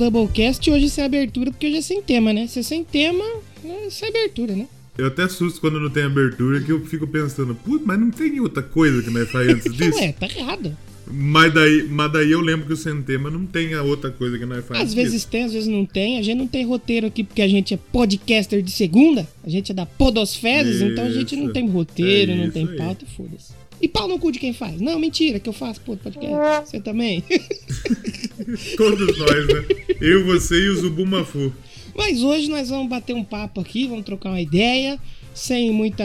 Doublecast. Hoje sem abertura, porque hoje é sem tema, né? Se é sem tema, é sem abertura, né? Eu até assusto quando não tem abertura, que eu fico pensando, putz, mas não tem outra coisa que nós faz antes disso? Ué, tá errado. Mas daí, mas daí eu lembro que o sem tema não tem a outra coisa que nós faz Às vezes tem, às vezes não tem. A gente não tem roteiro aqui porque a gente é podcaster de segunda. A gente é da Podosferes, então a gente não tem roteiro, É não tem pauta foda-se. E pau no cu de quem faz? Não, mentira, que eu faço pô, podcast. Você também. Todos nós, né? Eu, você e o Zubumafu. Mas hoje nós vamos bater um papo aqui, vamos trocar uma ideia, sem muita,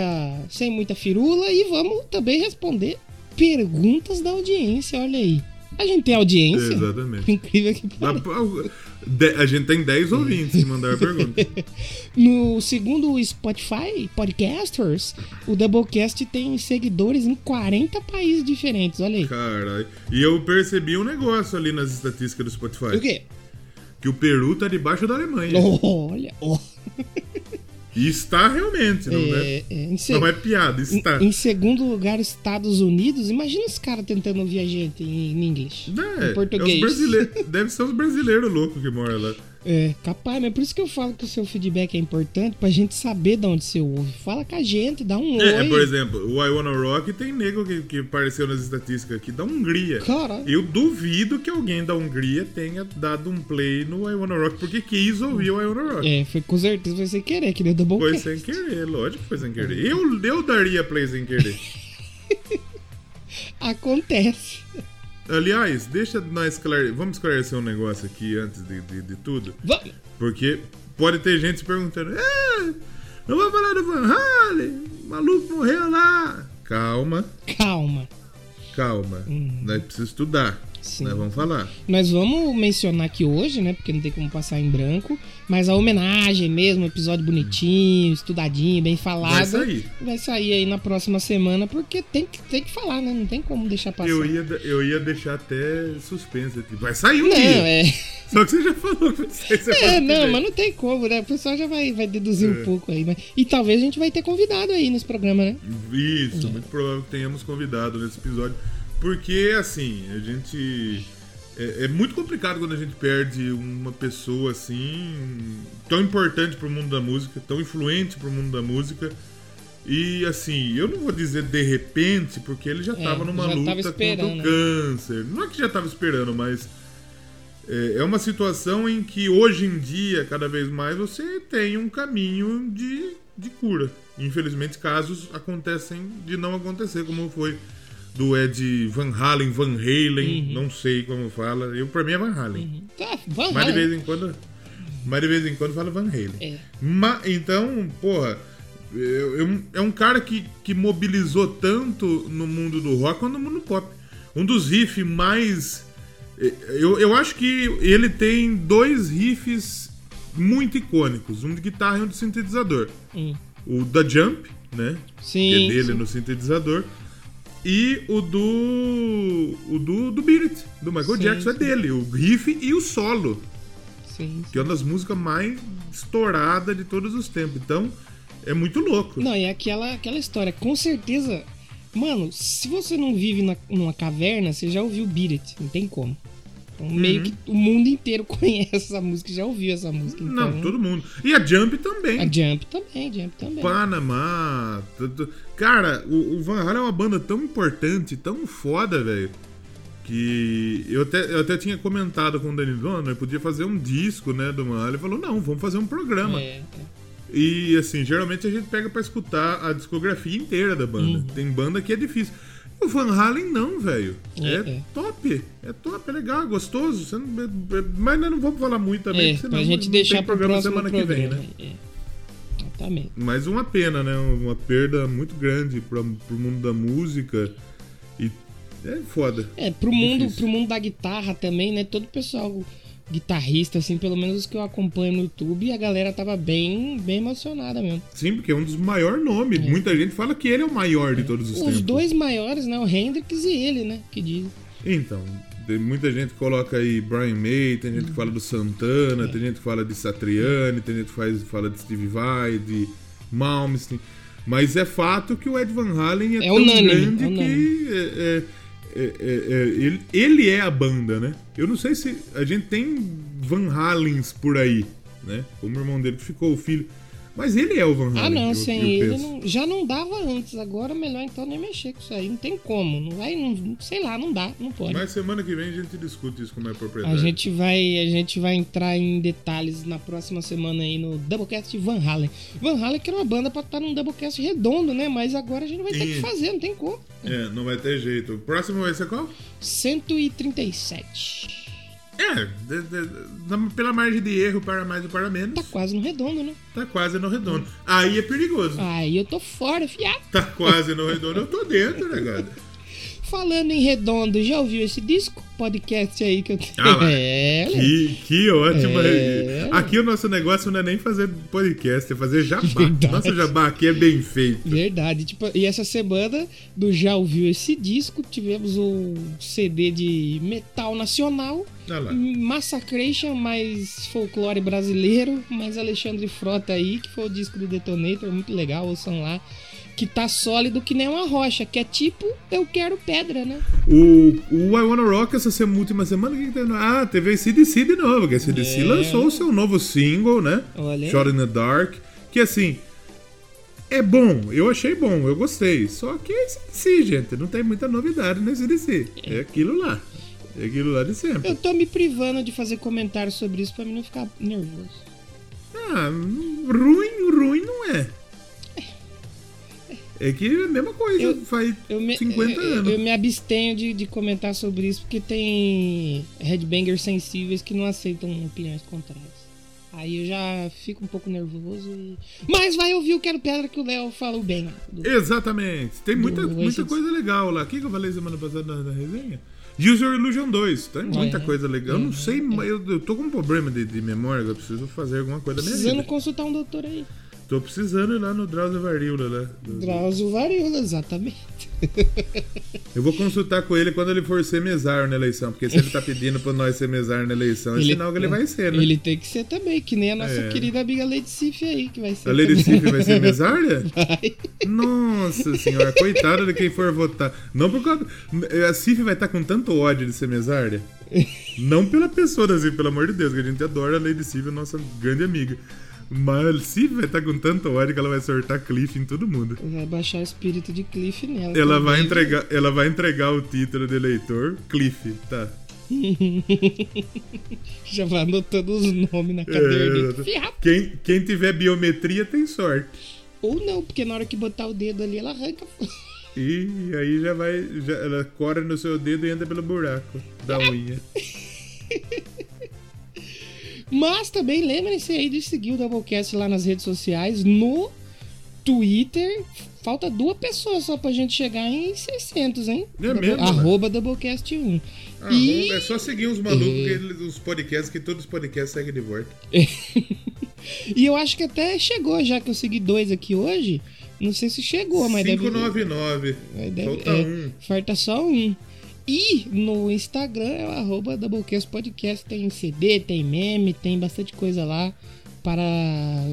sem muita firula e vamos também responder perguntas da audiência, olha aí. A gente tem audiência? Exatamente. Incrível que pareça. A gente tem 10 ouvintes que mandaram pergunta. No segundo Spotify Podcasters, o Doublecast tem seguidores em 40 países diferentes, olha aí. Caralho. E eu percebi um negócio ali nas estatísticas do Spotify. O quê? Que o Peru tá debaixo da Alemanha. Olha, ó. E está realmente, não é? É, é, em, Não é piada, em- está. em segundo lugar, Estados Unidos. Imagina os caras tentando ouvir a gente em, em inglês. É, em português. É os brasileiros. Deve ser os brasileiros loucos que moram lá. É, capaz, mas por isso que eu falo que o seu feedback é importante pra gente saber de onde você ouve. Fala com a gente, dá um É, oi. por exemplo, o I Wanna Rock tem nego que, que apareceu nas estatísticas aqui da Hungria. Cara. Eu duvido que alguém da Hungria tenha dado um play no I Wanna Rock porque quis ouvir o I Wanna Rock. É, foi com certeza foi sem querer, que nem o Foi sem querer, lógico que foi sem querer. Eu, eu daria play sem querer. Acontece. Aliás, deixa nós esclarecer. Vamos esclarecer um negócio aqui antes de, de, de tudo. Vamos. Porque pode ter gente se perguntando: é, não vou falar do Van Halen, o maluco morreu lá. Calma, Calma. calma. Nós precisamos estudar. Sim. Nós vamos falar. Nós vamos mencionar aqui hoje, né? Porque não tem como passar em branco. Mas a homenagem mesmo, um episódio bonitinho, estudadinho, bem falado. Vai sair. Vai sair aí na próxima semana, porque tem que, tem que falar, né? Não tem como deixar passar. Eu ia, eu ia deixar até suspense aqui. Vai sair um Não, dia. é. Só que você já falou que semana É, não, mas não tem como, né? O pessoal já vai, vai deduzir um É. pouco aí. Mas... E talvez a gente vai ter convidado aí nesse programa, né? Isso, muito provável que tenhamos convidado nesse episódio. Porque, assim, a gente. É, é muito complicado quando a gente perde uma pessoa assim, tão importante pro mundo da música, tão influente pro mundo da música. E assim, eu não vou dizer de repente, porque ele já É, tava numa já tava luta contra esperando, o né? câncer. Não é que já tava esperando, mas é, é uma situação em que hoje em dia, cada vez mais, você tem um caminho de, de cura. Infelizmente, casos acontecem de não acontecer, como foi do Ed Van Halen, Van Halen, Uhum. não sei como fala. Eu, pra mim é Van Halen. Tá, vamos Mas de vez em quando. Mas de vez em quando fala Van Halen. É. Ma- então, porra, eu- eu- é um cara que, que mobilizou tanto no mundo do rock quanto no mundo pop. Um dos riffs mais. Eu, eu acho que ele tem dois riffs muito icônicos: um de guitarra e um de sintetizador. Hum. O da Jump, né? Sim. que é dele sim. no sintetizador. E o do. O do, do Beat It, do Michael Sim, Jackson, é sim. dele. O riff e o solo sim. que é uma das músicas mais estouradas de todos os tempos. Então, é muito louco. Não, é aquela, aquela história. Com certeza. Mano, se você não vive na, numa caverna, você já ouviu Beat It. Não tem como. Então, meio Uhum. que o mundo inteiro conhece essa música, já ouviu essa música. Então, Não, todo mundo. E a Jump também. A Jump também, Jump também. Panamá. tudo- Cara, o, o Van Halen é uma banda tão importante, tão foda, velho. Que eu até, eu até tinha comentado com o "Não, eu podia fazer um disco, né, do Van Halen. Ele falou, não, vamos fazer um programa. É, é. E assim, geralmente a gente pega pra escutar a discografia inteira da banda. Uhum. Tem banda que é difícil. O Van Halen não, velho. É, É, é. top. É top, é legal, é gostoso. Não- mas nós não vamos falar muito também, É, senão pra gente não deixar tem pro programa semana que vem, né? É. Exatamente. Mas uma pena, né? Uma perda muito grande pra, pro mundo da música. E é foda. É, pro mundo, Difícil. pro mundo da guitarra também, né? Todo o pessoal guitarrista, assim, pelo menos os que eu acompanho no YouTube, a galera tava bem, bem emocionada mesmo. Sim, porque é um dos maiores nomes. Muita gente fala que ele é o maior de todos os, Os tempos. dois maiores, né? O Hendrix e ele, né? Que diz. Então, tem muita gente que coloca aí Brian May, tem gente que fala do Santana, tem gente que fala de Satriani, tem gente que faz, fala de Steve Vai, de Malmsteen. Mas é fato que o Ed Van Halen é, É tão unânime, grande é que unânime. é, é- é- é- ele, ele é a banda, né? Eu não sei se. A gente tem Van Halens por aí, né? Como o irmão dele ficou o filho. Mas ele é o Van Halen. Ah, não, eu- sem eu ele não- já não dava antes. Agora melhor então nem mexer com isso aí. Não tem como. Não vai, não, sei lá, não dá, não pode. Mas semana que vem a gente discute isso com mais propriedade. A gente vai, a gente vai entrar em detalhes na próxima semana aí no Doublecast Van Halen. Van Halen que era uma banda pra estar num Doublecast redondo, né? Mas agora a gente vai ter E- que fazer, não tem como. É, não vai ter jeito. O próximo vai ser qual? 137. É, de- de- na- pela margem de erro, para mais ou para menos, Tá quase no redondo, né? tá quase no redondo. Aí é perigoso. Aí eu tô fora, fiado. Tá quase no redondo, eu tô dentro, negado. Falando em redondo, já ouviu esse disco? Podcast aí que eu tenho. Ah, é? Que, que ótima. É. Aqui o nosso negócio não é nem fazer podcast, é fazer jabá. Verdade. Nosso jabá aqui é bem feito. Verdade. Tipo, e essa semana do Já Ouviu Esse Disco, tivemos o CD de metal nacional, lá. Massacration, mais folclore brasileiro, mais Alexandre Frota aí, que foi o disco do Detonator, muito legal, ouçam lá. Que tá sólido que nem uma rocha, que é tipo Eu Quero Pedra, né? O, o I Wanna Rock essa sema- última semana, que, que teve? Ah, teve a CDC de novo, que a CDC É. lançou o seu novo single, né? Olha. Shot in the Dark. Que assim. É bom, eu achei bom, eu gostei. Só que é CDC, gente. Não tem muita novidade no CDC. É aquilo lá. É aquilo lá de sempre. Eu tô me privando de fazer comentários sobre isso pra mim não ficar nervoso. Ah, ruim, ruim não é. É que é a mesma coisa, Eu- faz Eu me, 50 eu- anos. Eu me abstenho de, de comentar sobre isso porque tem headbangers sensíveis que não aceitam opiniões contrárias. Aí eu já fico um pouco nervoso. E... Mas vai ouvir o Quero Pedra que o Léo falou bem. Do- Exatamente. Tem muita, Do muita Oasis. coisa legal lá. O que, eu falei semana passada na, na resenha? User Illusion 2. Tem muita É. coisa legal. Eu não É. sei, mas eu, eu tô com um problema de, de memória. Eu preciso fazer alguma coisa da minha Precisando vida. consultar um doutor aí. Tô precisando ir lá no Drauzio Varíola. Lá. Drauzio Varíola, exatamente. Eu vou consultar com ele quando ele for ser mesário na eleição. Porque se ele tá pedindo pra nós ser mesário na eleição, é sinal que ele vai ser, né? Ele tem que ser também, que nem a nossa É. querida amiga Lady Sif aí, que vai ser. A Lady. Sif vai ser mesária? Vai. Nossa senhora, coitada de quem for votar. Não por causa. A Cif vai estar com tanto ódio de ser mesária. Não pela pessoa da pelo amor de Deus, que a gente adora a Lady Cif, nossa grande amiga. Mas Cif vai estar com tanto ódio que ela vai sortar Cliff em todo mundo. Vai baixar o espírito de Cliff nela. Ela também. vai entregar, ela vai entregar o título de eleitor, Cliff, tá? Já vai anotando os nomes na cadeira É, quem, quem tiver biometria tem sorte. Ou não, porque na hora que botar o dedo ali, ela arranca. E aí já vai. Já, ela corre no seu dedo e entra pelo buraco da unha. Mas também lembrem-se aí de seguir o Doublecast lá nas redes sociais, no Twitter. Falta duas pessoas só pra gente chegar em 600, hein? É mesmo, Arroba Doublecast 1. Ah, E- É só seguir uns malucos, É. eles- os podcasts, que todos os podcasts seguem de volta. E eu acho que até chegou, já que eu segui dois aqui hoje. Não sei se chegou, mas deve... 599. Mas deve- Falta é, um. Falta só um. E no Instagram é o arroba Doublecast Podcast. Tem CD, tem meme, tem bastante coisa lá para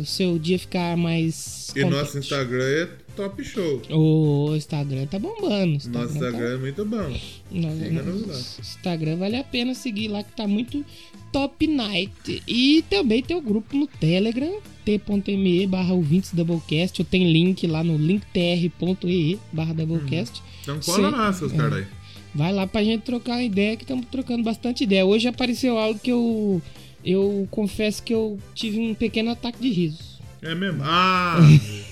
o seu dia ficar mais. E contente. nosso Instagram é top show. O Instagram tá bombando. o Nosso Instagram tá- é muito bom. Instagram vale a pena seguir lá que tá muito top night. E também tem o grupo no Telegram, t.me barra ouvintes Doublecast. Eu tenho link lá no linktr.ee barra Doublecast. Então cola Sim. lá, seus caras aí. Vai lá pra gente trocar uma ideia, que estamos trocando bastante ideia. Hoje apareceu algo que eu. Eu confesso que eu tive um pequeno ataque de riso. É mesmo? Ah!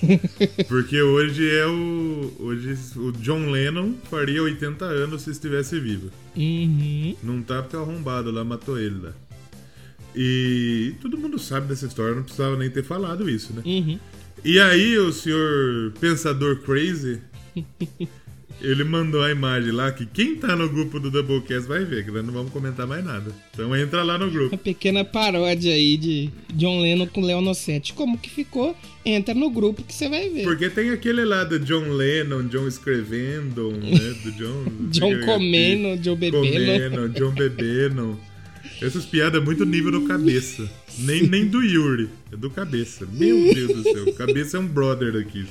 porque hoje é o. Hoje o John Lennon faria 80 anos se estivesse vivo. Uhum. Não tá porque o arrombado lá matou ele lá. E todo mundo sabe dessa história, não precisava nem ter falado isso, né? Uhum. E aí o senhor Pensador Crazy, ele mandou a imagem lá que quem tá no grupo do Doublecast vai ver, que nós não vamos comentar mais nada. Então entra lá no Uma grupo. pequena paródia aí de John Lennon com Leonossete. Como que ficou? Entra no grupo que você vai ver. Porque tem aquele lá do John Lennon, John escrevendo, né? Do John. John comendo, John bebendo. Comendo, John bebendo. Essas piadas é muito nível do cabeça. Nem, nem do Yuri, é do cabeça. Meu Deus do céu, cabeça é um brother aqui.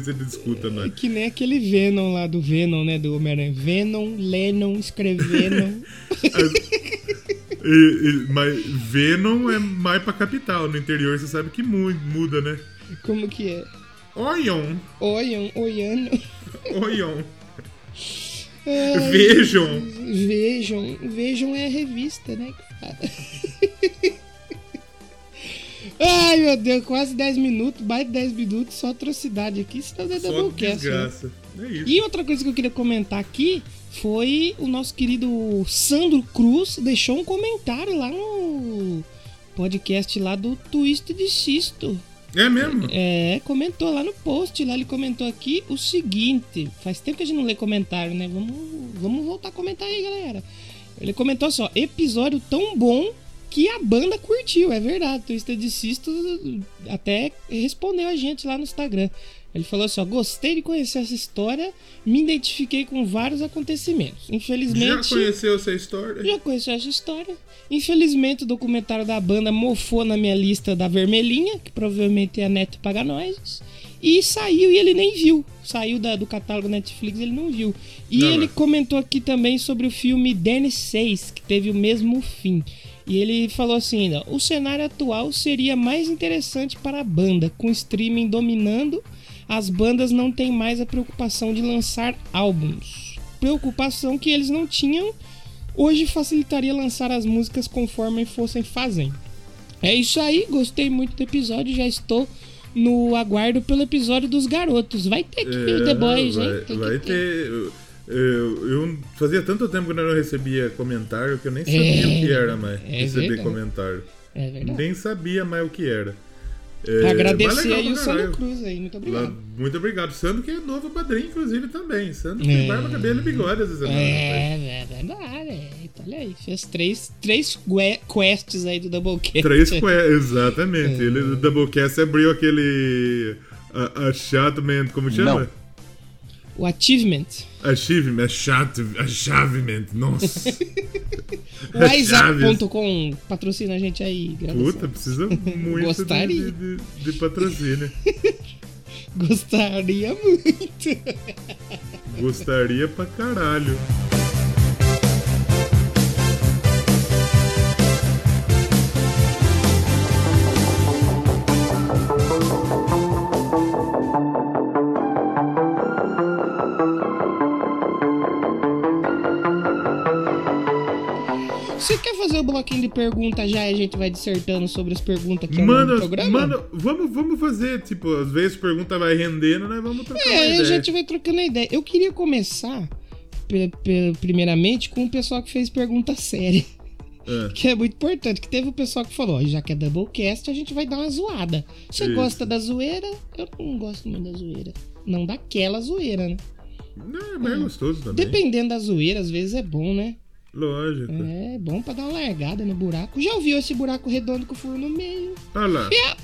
Se ele escuta, né? Que nem aquele Venom lá do Venom, né? Do Homem-Aranha. Venom, Lennon, escrevendo. E- e- mas Venom é mais pra capital. No interior você sabe que mu- muda, né? Como que é? Oion. Oiam, oiano. Oion. Ai, Vejam. Vejam. Vejam é a revista, né? fala. Ai, meu Deus, quase 10 minutos, mais de 10 minutos, só atrocidade aqui, senão é Só Doublecast. né? desgraça. É isso. E outra coisa que eu queria comentar aqui foi o nosso querido Sandro Cruz deixou um comentário lá no podcast lá do Twist de Cisto. É mesmo? É, comentou lá no post, lá ele comentou aqui o seguinte. Faz tempo que a gente não lê comentário, né? Vamos, vamos voltar a comentar aí, galera. Ele comentou só, episódio tão bom que a banda curtiu, é verdade. O Twisted de Sisto até respondeu a gente lá no Instagram. Ele falou assim, ó, gostei de conhecer essa história, me identifiquei com vários acontecimentos. Infelizmente... Já conheceu essa história? Já conheceu essa história. Infelizmente, o documentário da banda mofou na minha lista da vermelhinha, que provavelmente é a Neto Paga Nós. E saiu e ele nem viu. Saiu da- do catálogo Netflix ele não viu. E Não, ele mas- comentou aqui também sobre o filme Dennis 6, que teve o mesmo fim. E ele falou assim: ainda, o cenário atual seria mais interessante para a banda, com o streaming dominando, as bandas não têm mais a preocupação de lançar álbuns. Preocupação que eles não tinham hoje facilitaria lançar as músicas conforme fossem fazendo. É isso aí, gostei muito do episódio, já estou no aguardo pelo episódio dos garotos. Vai ter que ter The Boys, É, vai, hein? Tem vai ter. Eu, eu- eu- fazia tanto tempo que eu não recebia comentário que eu nem sabia É, o que era mais é receber verdade. comentário. É verdade. Nem sabia mais o que era. É, Agradecer aí o Sandro. Cruz aí, muito Lá- obrigado. Muito obrigado. Sandro que é novo padrinho, inclusive, também. Sandro É. tem barba, cabelo e bigode essa semana. rapaz. É, é verdade. é. Então, olha aí, fez três, três quests aí do Doublecast. Três que... Exatamente. É. Ele do Doublecast abriu aquele. A, como chama? O Achievement. Achievement, achievement, nossa. WhatsApp.com patrocina a gente aí, gravação. Puta, precisa muito Gostaria. de, de, de patrocínio. Gostaria muito. Gostaria pra caralho. O bloquinho de pergunta já e a gente vai dissertando sobre as perguntas aqui Mano, no programa? mano, vamos, vamos fazer, tipo, às vezes pergunta vai rendendo, nós vamos trocar É, aí a ideia. gente vai trocando a ideia. Eu queria começar, primeiramente, com o pessoal que fez pergunta séria. É. Que é muito importante, que teve o pessoal que falou, já que é Doublecast, a gente vai dar uma zoada. Você Isso. gosta da zoeira? Eu não gosto muito da zoeira. Não daquela zoeira, né? Não, mas é gostoso também. Dependendo da zoeira, às vezes é bom, né? Lógico. É bom pra dar uma largada no buraco. Já ouviu esse buraco redondo com o furo no meio? Olha lá. É.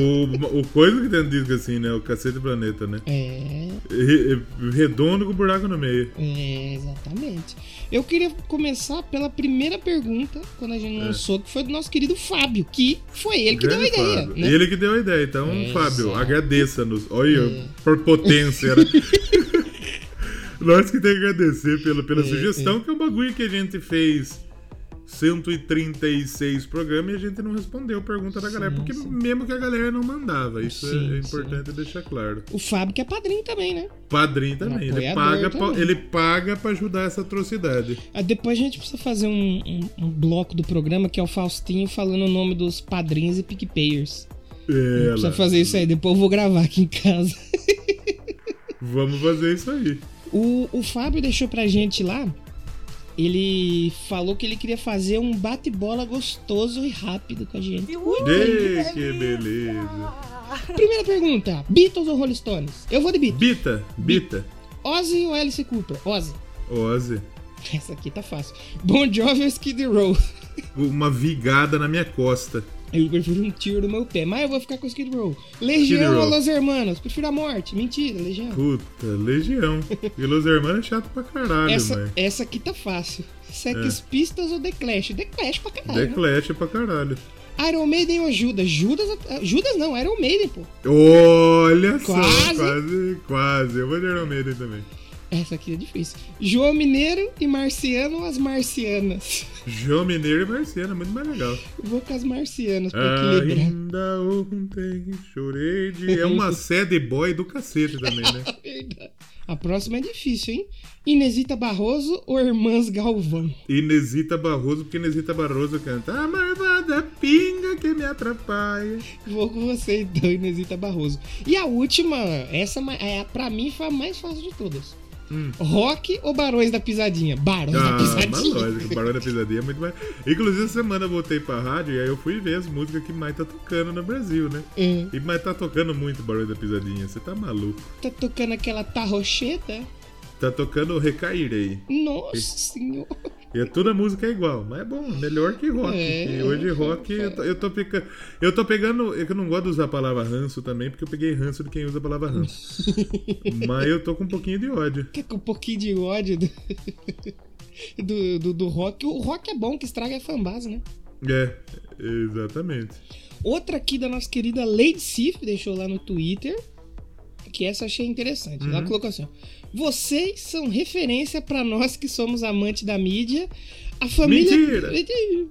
O, o coisa que tem disco assim, né? O cacete do planeta, né? É, Re- Redondo com buraco no meio. é, exatamente. Eu queria começar pela primeira pergunta, quando a gente lançou, que foi do nosso querido Fábio, que foi ele que deu a Grande ideia. Né? Ele que deu a ideia. Então, Exato. Fábio, agradeça-nos. Olha, É. por potência, né? Nós que temos que agradecer pela, pela É, sugestão, que é um bagulho que a gente fez 136 programas e a gente não respondeu a pergunta da galera, Sim, porque sim. mesmo que a galera não mandava. Isso é- Sim, é, importante deixar claro. O Fábio que é padrinho também, né? Padrinho também. Ele paga, pra, também. ele paga pra ajudar essa atrocidade. Ah, Depois a gente precisa fazer um, um- um bloco do programa que é o Faustinho falando o nome dos padrinhos e PicPayers. É, Precisa fazer isso aí, depois eu vou gravar aqui em casa. Vamos fazer isso aí. O, o Fábio deixou pra gente lá. Ele falou que ele queria fazer um bate-bola gostoso e rápido com a gente. Ei, que beleza. Primeira pergunta: Beatles ou Rolling Stones? Eu vou de Beatles. Bita, Bita. Ozzy ou Alice Cooper? Ozzy. Ozzy. Essa aqui tá fácil. Bon Jovi ou Skid Row? Uma vigada na minha costa. Eu prefiro um tiro no meu pé, mas eu vou ficar com o Skid Row. Legião ou Los Hermanos? Prefiro a morte. Mentira, Legião. Puta, Legião. e Los Hermanos é chato pra caralho, essa, mano. Essa aqui tá fácil. Sex é. Pistols ou The Clash? The Clash pra caralho. The né? Clash é pra caralho. Iron Maiden ou Judas? Judas, Judas não, Iron Maiden, pô. Olha quase. só, quase, quase. Eu vou de Iron Maiden também. Essa aqui é difícil. João Mineiro e Marciano ou as Marcianas? João Mineiro e Marciano, muito mais legal. Vou com as Marcianas pra equilibrar. Ainda ontem chorei de... É uma sad boy do cacete também, né? A próxima é difícil, hein? Inesita Barroso ou Irmãs Galvão? Inesita Barroso, porque Inesita Barroso canta A marvada pinga que me atrapalha. Vou com você então, Inesita Barroso. E a última, essa é, pra mim foi a mais fácil de todas. Hum. Rock ou Barões da Pisadinha? Barões ah, da Pisadinha. lógico, Barões da Pisadinha é muito mais. Inclusive, essa semana eu voltei pra rádio e aí eu fui ver as músicas que mais tá tocando no Brasil, né? Hum. E mais tá tocando muito Barões da Pisadinha. Você tá maluco. Tá tocando aquela tarrocheta? Tá tocando Recairei. Nossa senhora. E toda música é igual, mas é bom, melhor que rock. É, hoje rock eu tô, eu tô, pegando. Eu tô pegando. Eu não gosto de usar a palavra ranço também, porque eu peguei ranço de quem usa a palavra ranço. mas eu tô com um pouquinho de ódio. Com um pouquinho de ódio do, do, do, do, rock. O rock é bom, que estraga a fanbase, né? É, exatamente. Outra aqui da nossa querida Lady Sif deixou lá no Twitter. Que essa eu achei interessante. Uhum. Ela colocou assim: vocês são referência para nós que somos amantes da mídia. A família, Mentira.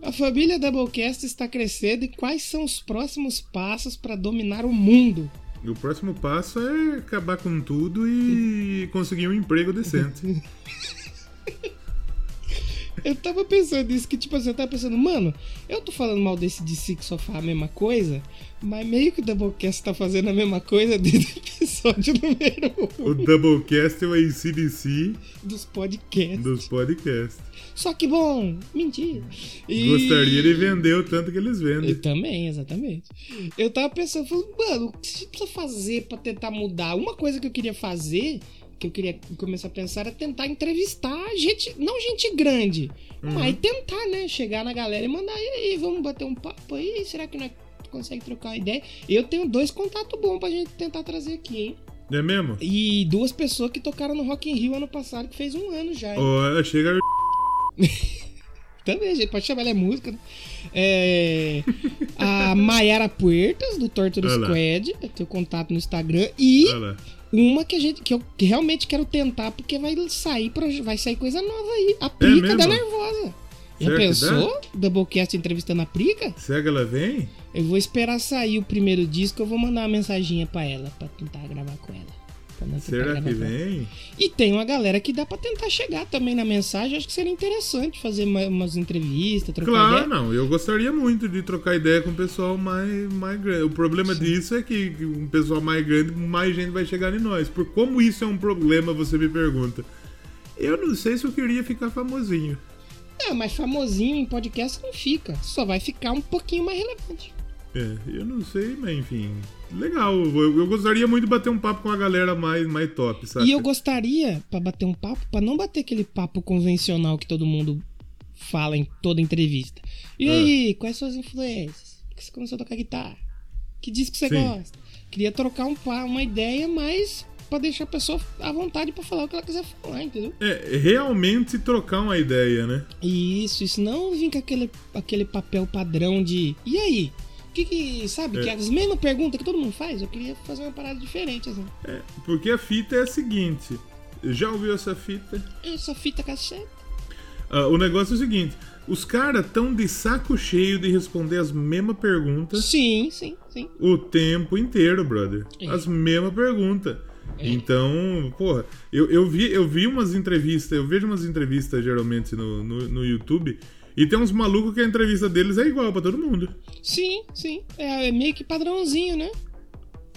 a família Doublecast está crescendo e quais são os próximos passos para dominar o mundo? O próximo passo é acabar com tudo e conseguir um emprego decente. eu tava pensando nisso, que tipo assim, eu tava pensando, mano, eu tô falando mal desse DC que só faz a mesma coisa, mas meio que o Doublecast tá fazendo a mesma coisa desde o episódio número 1. O Doublecast é o ACDC dos podcasts. Dos podcasts. Só que bom, mentira. E... Gostaria de vender o tanto que eles vendem. Eu também, exatamente. Eu tava pensando, falando, mano, o que você precisa fazer pra tentar mudar? Uma coisa que eu queria fazer que eu queria começar a pensar era tentar entrevistar gente, não gente grande, uhum. mas tentar, né? Chegar na galera e mandar, e aí, vamos bater um papo aí? Será que nós consegue trocar uma ideia. Eu tenho dois contatos bons pra gente tentar trazer aqui, hein? É mesmo? E duas pessoas que tocaram no Rock in Rio ano passado, que fez um ano já. Oh, chega. Também, gente pode chamar ela é música, né? É, a Mayara Puertas, do Torture Squad, eu tenho contato no Instagram. E uma que a gente que eu realmente quero tentar, porque vai sair, vai sair coisa nova aí. A Prica é da Nervosa. Já Será pensou? Doublecast entrevistando a Prica? Será que ela vem? Eu vou esperar sair o primeiro disco, eu vou mandar uma mensaginha pra ela, pra tentar gravar com ela. Será que vem? E tem uma galera que dá pra tentar chegar também na mensagem. Acho que seria interessante fazer umas entrevistas, trocar claro, ideia. não. Eu gostaria muito de trocar ideia com o pessoal mais, mais grande. O problema Sim. disso é que um pessoal mais grande, mais gente vai chegar em nós. Por como isso é um problema, você me pergunta. Eu não sei se eu queria ficar famosinho. É, mas famosinho em podcast não fica. Só vai ficar um pouquinho mais relevante. É, eu não sei, mas enfim. Legal. Eu, eu, gostaria muito de bater um papo com a galera mais, mais top, sabe? E eu gostaria, para bater um papo, para não bater aquele papo convencional que todo mundo fala em toda entrevista. E é. aí, quais são as influências? que você começou a tocar guitarra? Que disco você Sim. gosta? Queria trocar um, uma ideia mais para deixar a pessoa à vontade para falar o que ela quiser falar, entendeu? É, realmente trocar uma ideia, né? Isso, isso não vir com aquele, aquele papel padrão de. E aí? Que, que sabe? É. Que é as mesmas perguntas que todo mundo faz, eu queria fazer uma parada diferente, assim. É, porque a fita é a seguinte. Já ouviu essa fita? Essa fita cassete. Ah, o negócio é o seguinte. Os caras tão de saco cheio de responder as mesmas perguntas. Sim, sim, sim. O tempo inteiro, brother. É. As mesmas perguntas. É. Então, porra, eu, eu, vi, eu vi umas entrevistas, eu vejo umas entrevistas geralmente no, no, no YouTube e tem uns malucos que a entrevista deles é igual para todo mundo. Sim, sim. É, é, meio que padrãozinho, né?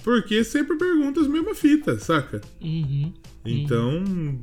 Porque sempre pergunta as mesmas fitas, saca? Uhum, então, uhum.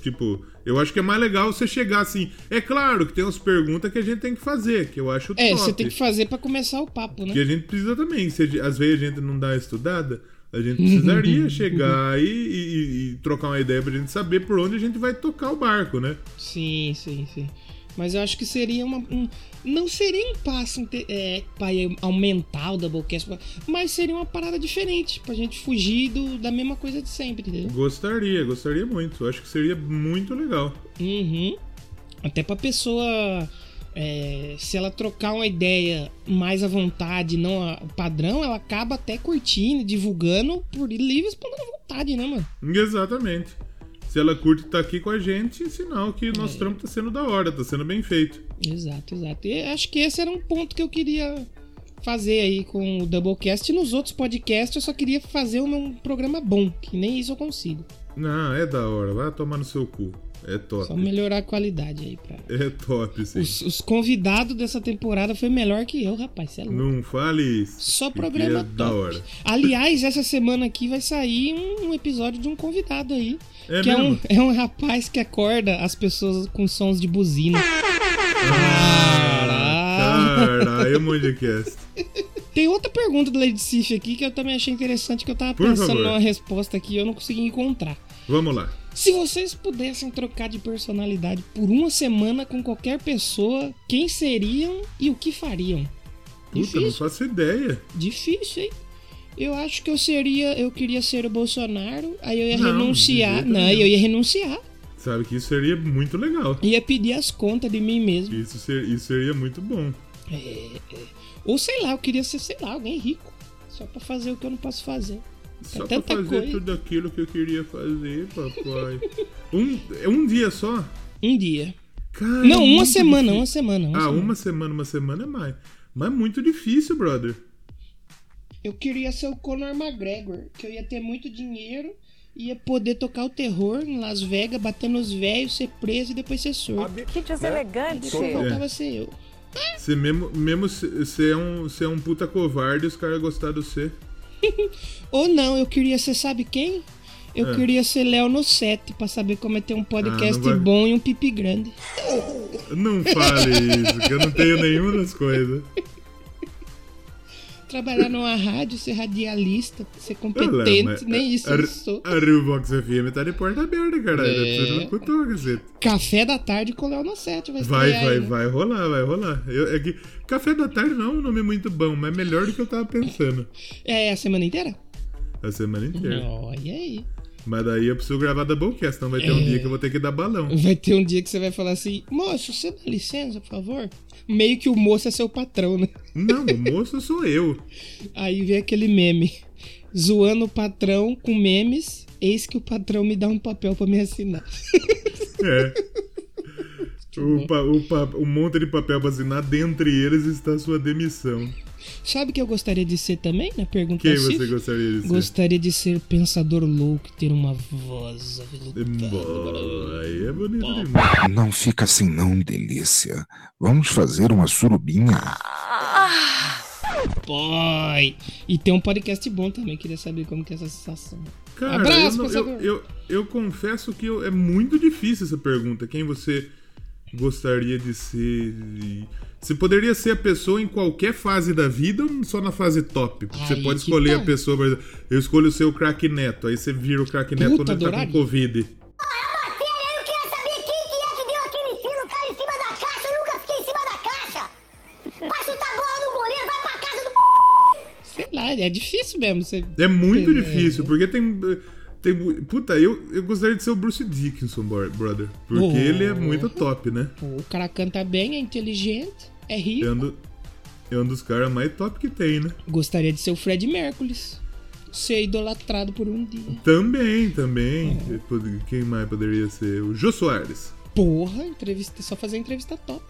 tipo, eu acho que é mais legal você chegar assim. É claro que tem umas perguntas que a gente tem que fazer, que eu acho É, top. você tem que fazer para começar o papo, né? Que a gente precisa também. Se, às vezes a gente não dá estudada, a gente precisaria chegar e, e, e, trocar uma ideia pra gente saber por onde a gente vai tocar o barco, né? Sim, sim, sim. Mas eu acho que seria uma. Um, não seria um passo é, para aumentar o Doublecast, mas seria uma parada diferente, pra gente fugir do, da mesma coisa de sempre, entendeu? Gostaria, gostaria muito. Eu acho que seria muito legal. Uhum. Até pra pessoa. É, se ela trocar uma ideia mais à vontade, não a, padrão, ela acaba até curtindo, divulgando por livre espontânea vontade, né, mano? Exatamente se ela curte estar tá aqui com a gente, sinal que o nosso é. trampo tá sendo da hora, tá sendo bem feito. Exato, exato. E acho que esse era um ponto que eu queria fazer aí com o Doublecast. E nos outros podcasts eu só queria fazer um programa bom, que nem isso eu consigo. Não, é da hora, vai tomar no seu cu. É top. Só melhorar a qualidade aí pra. É top, sim. Os, os convidados dessa temporada foi melhor que eu, rapaz. Cê é louco. Não fale isso. Só programa é top. Da hora. Aliás, essa semana aqui vai sair um, um episódio de um convidado aí. É que mesmo? é um, é um rapaz que acorda as pessoas com sons de buzina. Caralho, Caralho Mondcast. Tem outra pergunta do Lady Sif aqui que eu também achei interessante, que eu tava Por pensando favor. numa resposta aqui e eu não consegui encontrar. Vamos lá. Se vocês pudessem trocar de personalidade por uma semana com qualquer pessoa, quem seriam e o que fariam? Puta, Difícil. não faço ideia. Difícil, hein? Eu acho que eu seria. Eu queria ser o Bolsonaro, aí eu ia não, renunciar. Não, eu ia renunciar. Sabe que isso seria muito legal. Ia pedir as contas de mim mesmo. Isso, ser, isso seria muito bom. É, é. Ou sei lá, eu queria ser, sei lá, alguém rico. Só pra fazer o que eu não posso fazer. Só pra fazer coisa. tudo aquilo que eu queria fazer, papai. um, um dia só? Um dia. Cara, não, uma semana, difícil. uma semana, uma ah, semana. uma semana, uma semana é mais. Mas é muito difícil, brother. Eu queria ser o Conor McGregor, que eu ia ter muito dinheiro, ia poder tocar o terror em Las Vegas, bater nos velhos, ser preso e depois ser surdo. Que deselegante. Depois voltava a ser eu. Você mesmo, mesmo ser é um, ser é um puta covarde, os caras gostaram de você. Ou não, eu queria ser, sabe quem? Eu é. queria ser Léo no set pra saber como é ter um podcast ah, vai... bom e um pipi grande. Não fale isso, que eu não tenho nenhuma das coisas trabalhar numa rádio, ser radialista, ser competente, nem isso a, eu sou. A Rio Vox FM tá de porta aberta, cara. É. Cutou, Café da tarde com o Léo no set. Vai, vai, vai, aí, né? vai rolar, vai rolar. Eu, é que, Café da tarde não é um nome muito bom, mas é melhor do que eu tava pensando. É a semana inteira? A semana inteira. Olha aí. Mas daí eu preciso gravar Doublecast, então vai ter é... um dia que eu vou ter que dar balão. Vai ter um dia que você vai falar assim, moço, você dá licença, por favor? Meio que o moço é seu patrão, né? Não, o moço sou eu. Aí vem aquele meme. Zoando o patrão com memes, eis que o patrão me dá um papel para me assinar. É. O, pa, o, pa, o monte de papel pra assinar, dentre eles está a sua demissão. Sabe que eu gostaria de ser também, na pergunta Quem você gostaria de ser? Gostaria de ser pensador louco, ter uma voz. Aí é bonito demais. Não fica assim não, delícia. Vamos fazer uma surubinha. Boy! E tem um podcast bom também, queria saber como que é essa sensação. Cara, Abraço, eu, eu, eu, eu, confesso que é muito difícil essa pergunta. Quem você gostaria de ser? Você poderia ser a pessoa em qualquer fase da vida ou só na fase top? Você pode escolher tá. a pessoa, por exemplo, eu escolho o craque neto, aí você vira o craque neto quando ele tá com Covid. Sei lá, é difícil mesmo. Você... É muito difícil, porque tem. Tem, puta, eu, eu gostaria de ser o Bruce Dickinson, brother. Porque oh. ele é muito top, né? O cara canta bem, é inteligente. É rico. É um, do, é um dos caras mais top que tem, né? Gostaria de ser o Fred Mercury. Ser idolatrado por um dia. Também, também. É. Quem mais poderia ser? O Jô Soares. Porra, entrevista, só fazer entrevista top.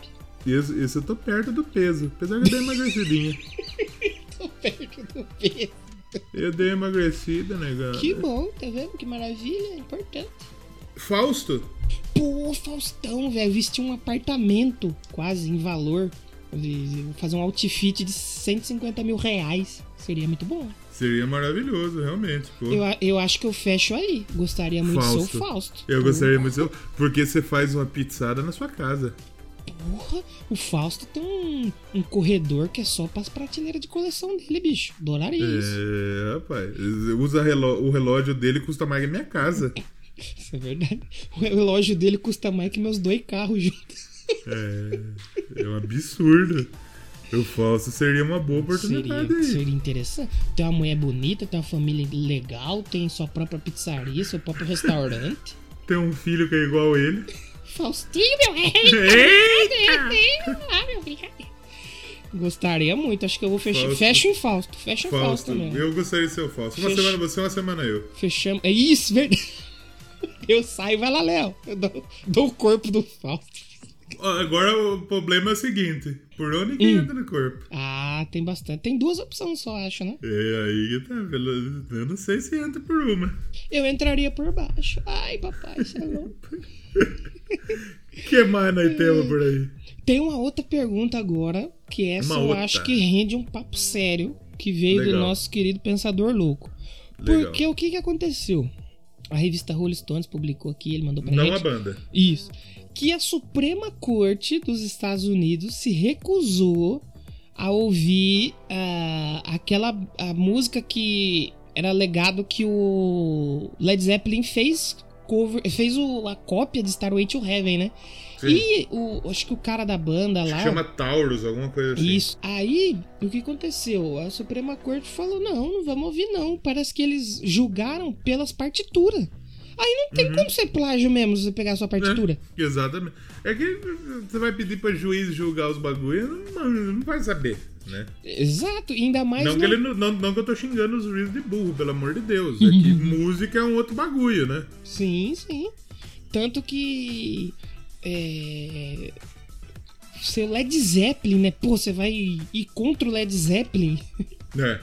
Esse, esse eu tô perto do peso. Apesar de eu dar emagrecidinha. tô perto do peso. Eu dei emagrecida, negão. Que bom, tá vendo? Que maravilha, importante. Fausto? Pô, Faustão, velho, vestir um apartamento quase em valor. Fazer um outfit de 150 mil reais. Seria muito bom. Seria maravilhoso, realmente. Pô. Eu, eu acho que eu fecho aí. Gostaria muito Fausto. de ser o Fausto. Eu gostaria muito de ser o... Porque você faz uma pizzada na sua casa. Porra, o Fausto tem um, um corredor que é só para as prateleiras de coleção dele, bicho. Adoraria é, isso. É, rapaz. Usa o relógio dele custa mais que minha casa. Isso é verdade. O relógio dele custa mais que meus dois carros juntos. É, é um absurdo. O falso seria uma boa oportunidade Seria, aí. seria interessante. Tem uma mulher bonita, tem uma família legal, tem sua própria pizzaria, seu próprio restaurante. Tem um filho que é igual a ele. Faustinho, meu rei! Eita! Ah, meu brincadeira. Gostaria muito, acho que eu vou fechar. Fecha em Fausto, fecha em Fausto, Fausto, mesmo. eu gostaria de ser o Fausto. Uma Fecha- semana você, uma semana eu. Fechamos. É isso, verdade. Eu saio, vai lá, Léo. Eu dou, dou o corpo do Fausto. Agora o problema é o seguinte: por onde que Hum. entra no corpo? Ah, tem bastante. Tem duas opções só, acho, né? É aí tá. Eu não sei se entra por uma. Eu entraria por baixo. Ai, papai, você é louco. O que mais nós temos por aí? Tem uma outra pergunta agora, que essa Uma eu outra. acho que rende um papo sério, que veio do Legal. nosso querido Pensador Louco. Legal. Porque o que, que aconteceu? A revista Rolling Stones publicou aqui, ele mandou pra Não gente. a banda. Isso. Que a Suprema Corte dos Estados Unidos se recusou a ouvir ah, aquela a música que era alegado que o Led Zeppelin fez cover, fez o- a cópia de Starway to Heaven, né? Sim. E o, acho que o cara da banda lá. chama Taurus, alguma coisa assim. Isso. Aí, o que aconteceu? A Suprema Corte falou: não, não vamos ouvir, não. Parece que eles julgaram pelas partituras. Aí não tem como ser plágio mesmo se você pegar a sua partitura. É, exatamente. É que você vai pedir pra juiz julgar os bagulho, não, não vai saber, né? Exato, ainda mais. não, que no- ele, não, não, que eu tô xingando os juízes de burro, pelo amor de Deus. É que música é um outro bagulho, né? Sim, sim. Tanto que. É. Seu Led Zeppelin, né? Pô, você vai ir contra o Led Zeppelin? É.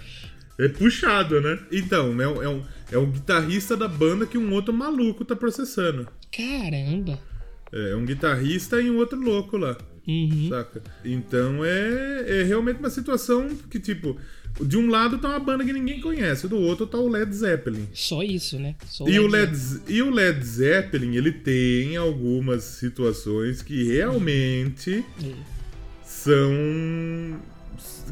É puxado, né? Então, é um, é, um, é um guitarrista da banda que um outro maluco tá processando. Caramba. É um guitarrista e um outro louco lá. Uhum. Saca? Então é, é realmente uma situação que, tipo, de um lado tá uma banda que ninguém conhece, do outro tá o Led Zeppelin. Só isso, né? Só E o, Led Led, Z- e o Led Zeppelin, ele tem algumas situações que realmente Zeppelin. são.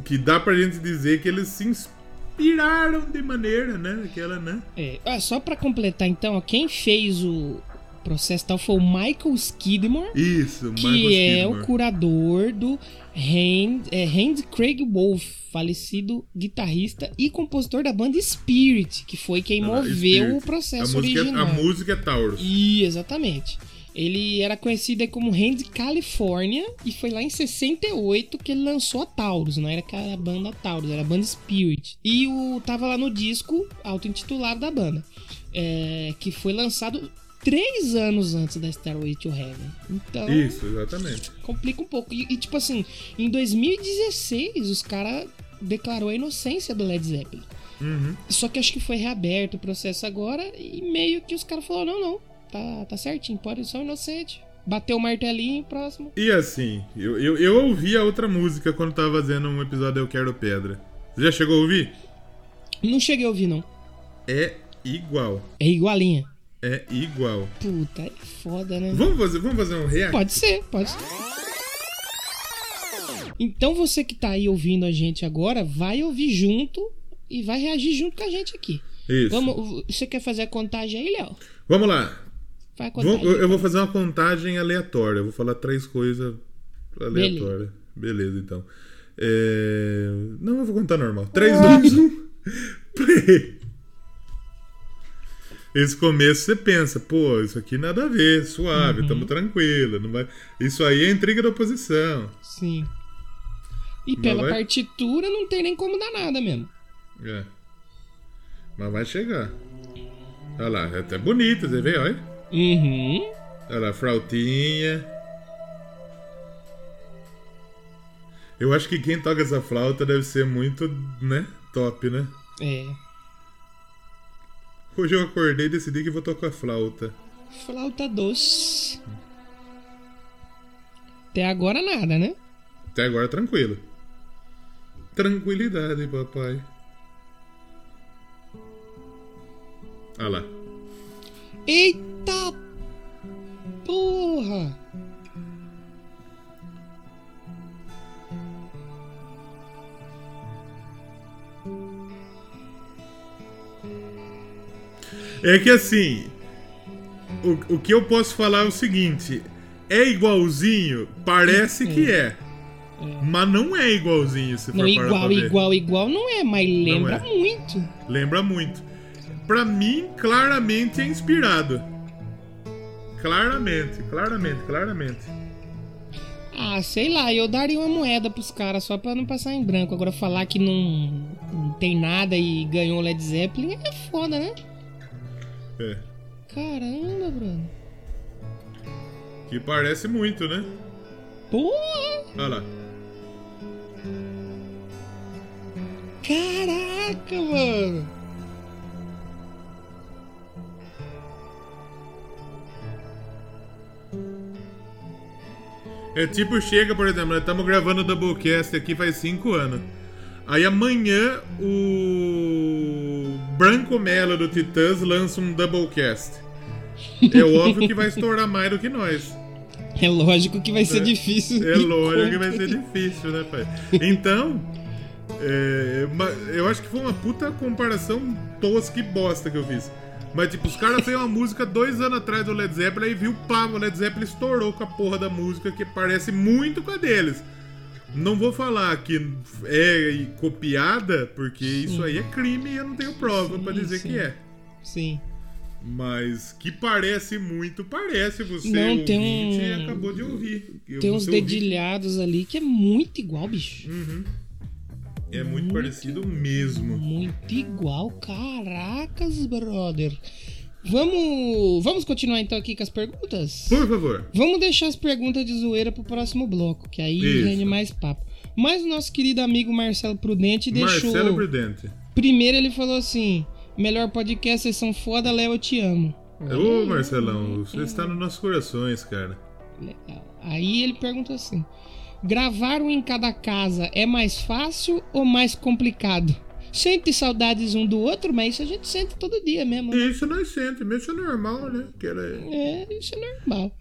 que dá pra gente dizer que eles se inspiraram de maneira, né? Aquela, né? É, ah, só pra completar então, quem fez o processo tal foi o Michael Skidmore, Isso, que Michael é Skidmore. o curador do Hand, é, Hand Craig Wolf, falecido guitarrista e compositor da banda Spirit, que foi quem Ah, moveu Spirit. o processo a música, é- original. a música é Taurus. E, exatamente. Ele era conhecido como Hand California e foi lá em 68 que ele lançou a Taurus, não era a banda Taurus, era a banda Spirit. E o tava lá no disco auto-intitulado da banda, é, que foi lançado três anos antes da Starway to Heaven. Então, Isso, exatamente. complica um pouco. E, e, tipo assim, em 2016 os caras declarou a inocência do Led Zeppelin. Uhum. Só que acho que foi reaberto o processo agora e meio que os caras falaram, não, não, tá, tá certinho, pode ser inocente. Bateu o martelinho, próximo. E assim, eu, eu, eu ouvi a outra música quando tava fazendo um episódio Eu Quero Pedra. Você já chegou a ouvir? Não cheguei a ouvir, não. É igual. É igualinha. É igual. Puta, é foda, né? Vamos fazer, vamos fazer um react? Pode ser, pode ser. Então você que tá aí ouvindo a gente agora, vai ouvir junto e vai reagir junto com a gente aqui. Isso. Vamos, você quer fazer a contagem aí, Léo? Vamos lá. Vai Vou- contagem. eu eu vou fazer uma contagem aleatória. Eu vou falar três coisas aleatórias. Beleza, então. É... Não, eu vou contar normal. 3, 2, 1. Esse começo você pensa, pô, isso aqui nada a ver, suave, Uhum. tamo tranquilo. Não vai... Isso aí é intriga da oposição. Sim. E pela vai? partitura não tem nem como dar nada mesmo. É. Mas vai chegar. Olha lá, é até bonito, você vê, olha. Uhum. Olha lá, flautinha. Eu acho que quem toca essa flauta deve ser muito, né? Top, né? É. Hoje eu acordei e decidi que vou tocar flauta. Flauta doce. Até agora nada, né? Até agora tranquilo. Tranquilidade, papai. Olha lá. Eita porra! É que assim, o, o que eu posso falar é o seguinte: É igualzinho? Parece que é. Mas não é igualzinho, se Não, for igual, igual, igual não é, mas lembra é. muito. Lembra muito. Pra mim, claramente é inspirado. Claramente, claramente, claramente. Ah, sei lá, eu daria uma moeda pros caras só pra não passar em branco. Agora falar que não, não tem nada e ganhou o Led Zeppelin é foda, né? É. Caramba, Bruno. Que parece muito, né? Porra! Olha lá. Caraca, mano! É tipo, chega, por exemplo, nós estamos gravando o Doublecast aqui faz 5 anos. Aí amanhã o Branco Melo do Titãs lança um Doublecast. É óbvio que vai estourar mais do que nós. É lógico que vai ser É. difícil. É lógico que vai ser difícil, né, pai? Então, é, eu acho que foi uma puta comparação tosca e bosta que eu fiz. Mas, tipo, os caras fez uma música dois anos atrás do Led Zeppelin e viu, pá, o Led Zeppelin estourou com a porra da música que parece muito com a deles. Não vou falar que é copiada, porque isso aí é crime e eu não tenho prova Sim, pra dizer sim. que é. Sim. Mas que parece muito, parece. Você Não, tem um- acabou de ouvir. Tem uns você ouvi- dedilhados ali que é muito igual, bicho. Uhum. É muito, Muito. parecido mesmo. Muito igual. Caracas, brother. Vamos, vamos continuar então aqui com as perguntas? Por favor. Vamos deixar as perguntas de zoeira pro próximo bloco, que aí Isso. rende mais papo. Mas o nosso querido amigo Marcelo Prudente deixou. Marcelo Prudente. Primeiro ele falou assim: melhor podcast, vocês são foda, Léo, eu te amo. Ô, Marcelão, você está nos nossos corações, cara. Legal. Aí ele perguntou assim: gravar um em cada casa é mais fácil ou mais complicado? Sente saudades um do outro, mas isso a gente sente todo dia mesmo. né? Isso nós sente, mas isso é normal, né? Que ela é... É, isso é normal.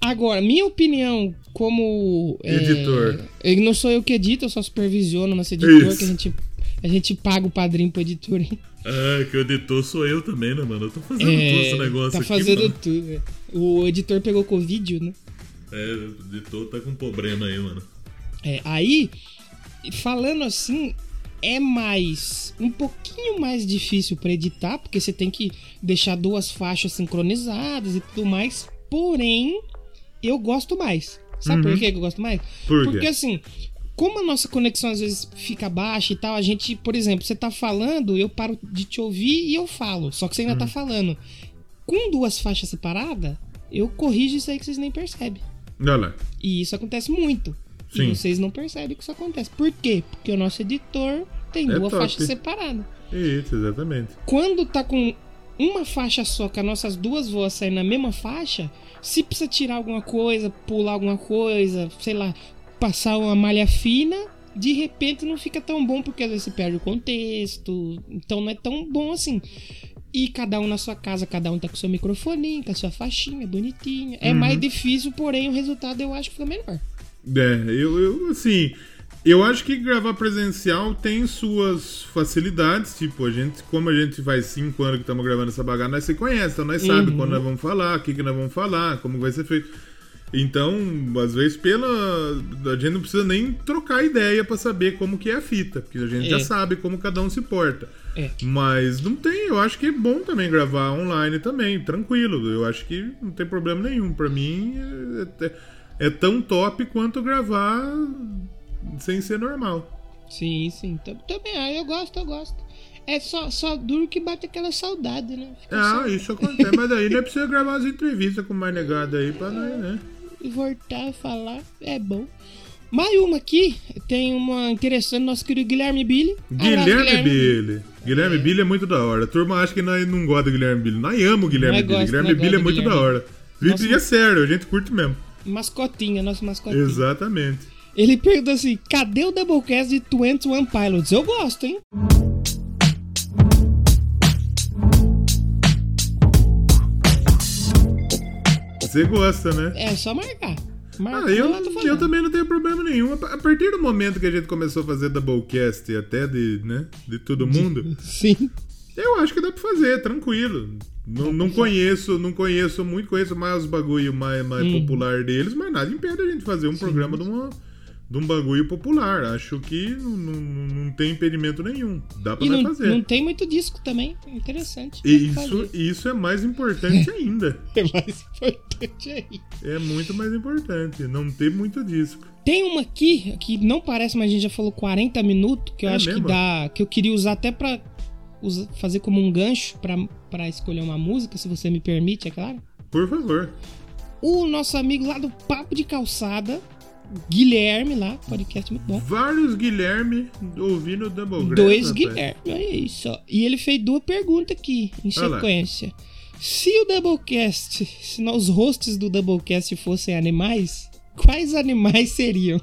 Agora, minha opinião como. é, Editor. eu não sou eu que edito, eu só supervisiono nosso editor, Isso. que a gente, a gente paga o padrinho pro editor. hein? Ah, que o editor sou eu também, né, mano? Eu tô fazendo É, todo esse negócio tá aqui, fazendo mano. tudo. é. O editor pegou Covid, né? É, o editor tá com problema aí, mano. É, aí, falando assim, é mais. um pouquinho mais difícil pra editar, porque você tem que deixar duas faixas sincronizadas e tudo mais. Porém, eu gosto mais. Sabe por Uhum. que que eu gosto mais? Por Porque assim, como a nossa conexão às vezes fica baixa e tal, a gente, por exemplo, você tá falando, eu paro de te ouvir e eu falo. Só que você ainda Uhum. tá falando. Com duas faixas separadas, eu corrijo isso aí que vocês nem percebem. Olha lá. E isso acontece muito. Sim. E vocês não percebem que isso acontece. Por quê? Porque o nosso editor tem É duas top. faixas separadas. Isso, exatamente. Quando tá com uma faixa só, com as nossas duas vozes saindo na mesma faixa, se precisa tirar alguma coisa, pular alguma coisa, sei lá, passar uma malha fina, de repente não fica tão bom, porque às vezes você perde o contexto. Então não é tão bom assim. E cada um na sua casa, cada um tá com seu microfoninho, com a sua faixinha bonitinha. É Uhum. mais difícil, porém o resultado eu acho que fica melhor. É, eu, eu, assim, eu acho que gravar presencial tem suas facilidades, tipo, a gente, como a gente faz cinco anos que estamos gravando essa bagaça, nós se conhece, então nós Uhum. quando nós vamos falar, o que, que nós vamos falar, como vai ser feito. Então, às vezes, pela. A gente não precisa nem trocar ideia pra saber como que é a fita, porque a gente É. já sabe como cada um se porta. É. Mas não tem, eu acho que é bom também gravar online também, tranquilo. Eu acho que não tem problema nenhum. Pra mim é, é- é tão top quanto gravar sem ser normal. Sim, sim. Tam- Também, ah, eu gosto, eu gosto. É só, só duro que bate aquela saudade, né? Fica Ah, isso acontece, mas aí não é precisa gravar as entrevistas com mais negado aí pra nós, né? voltar a falar, é bom. Mais uma aqui, tem uma interessante, nosso querido Guilherme Billy. Abraço, Guilherme Billy. Guilherme Billy é muito da hora. A turma acha que nós não gosta do Guilherme Billy. Nós amamos o Guilherme Nós Billy. gosta, Guilherme Billy é muito da Guilherme. hora. Vitor Nossa. é sério, a gente curte mesmo. Mascotinha, nosso mascotinha. Exatamente. Ele perguntou assim: cadê o Doublecast de 21 Pilots? Eu gosto, hein? Você gosta, né? É só marcar. Marcou, Ah, eu, eu também não tenho problema nenhum. A a partir do momento que a gente começou a fazer Doublecast até de, né, de todo mundo, Sim. eu acho que dá pra fazer, tranquilo. Não, não conheço, não conheço muito, conheço mais os bagulho mais, mais popular deles, mas nada impede a gente fazer um programa de, uma, de um bagulho popular. Acho que não, não, não tem impedimento nenhum. Dá pra não, fazer. não tem muito disco também. Interessante. E isso, isso é mais importante ainda. é mais importante aí. É muito mais importante. Não ter muito disco. Tem uma aqui que não parece, mas a gente já falou 40 minutos, que eu É acho mesmo? que dá. que eu queria usar até pra usa- fazer como um gancho pra escolher uma música, se você me permite, é claro. Por favor. O nosso amigo lá do Papo de Calçada, Guilherme lá, podcast muito bom. Vários Guilherme ouvindo o Doublegrass. Dois rapaz. Guilherme, é isso. E ele fez duas perguntas aqui, em Olha lá. sequência. Se o Doublecast, se os hosts do Doublecast fossem animais, quais animais seriam?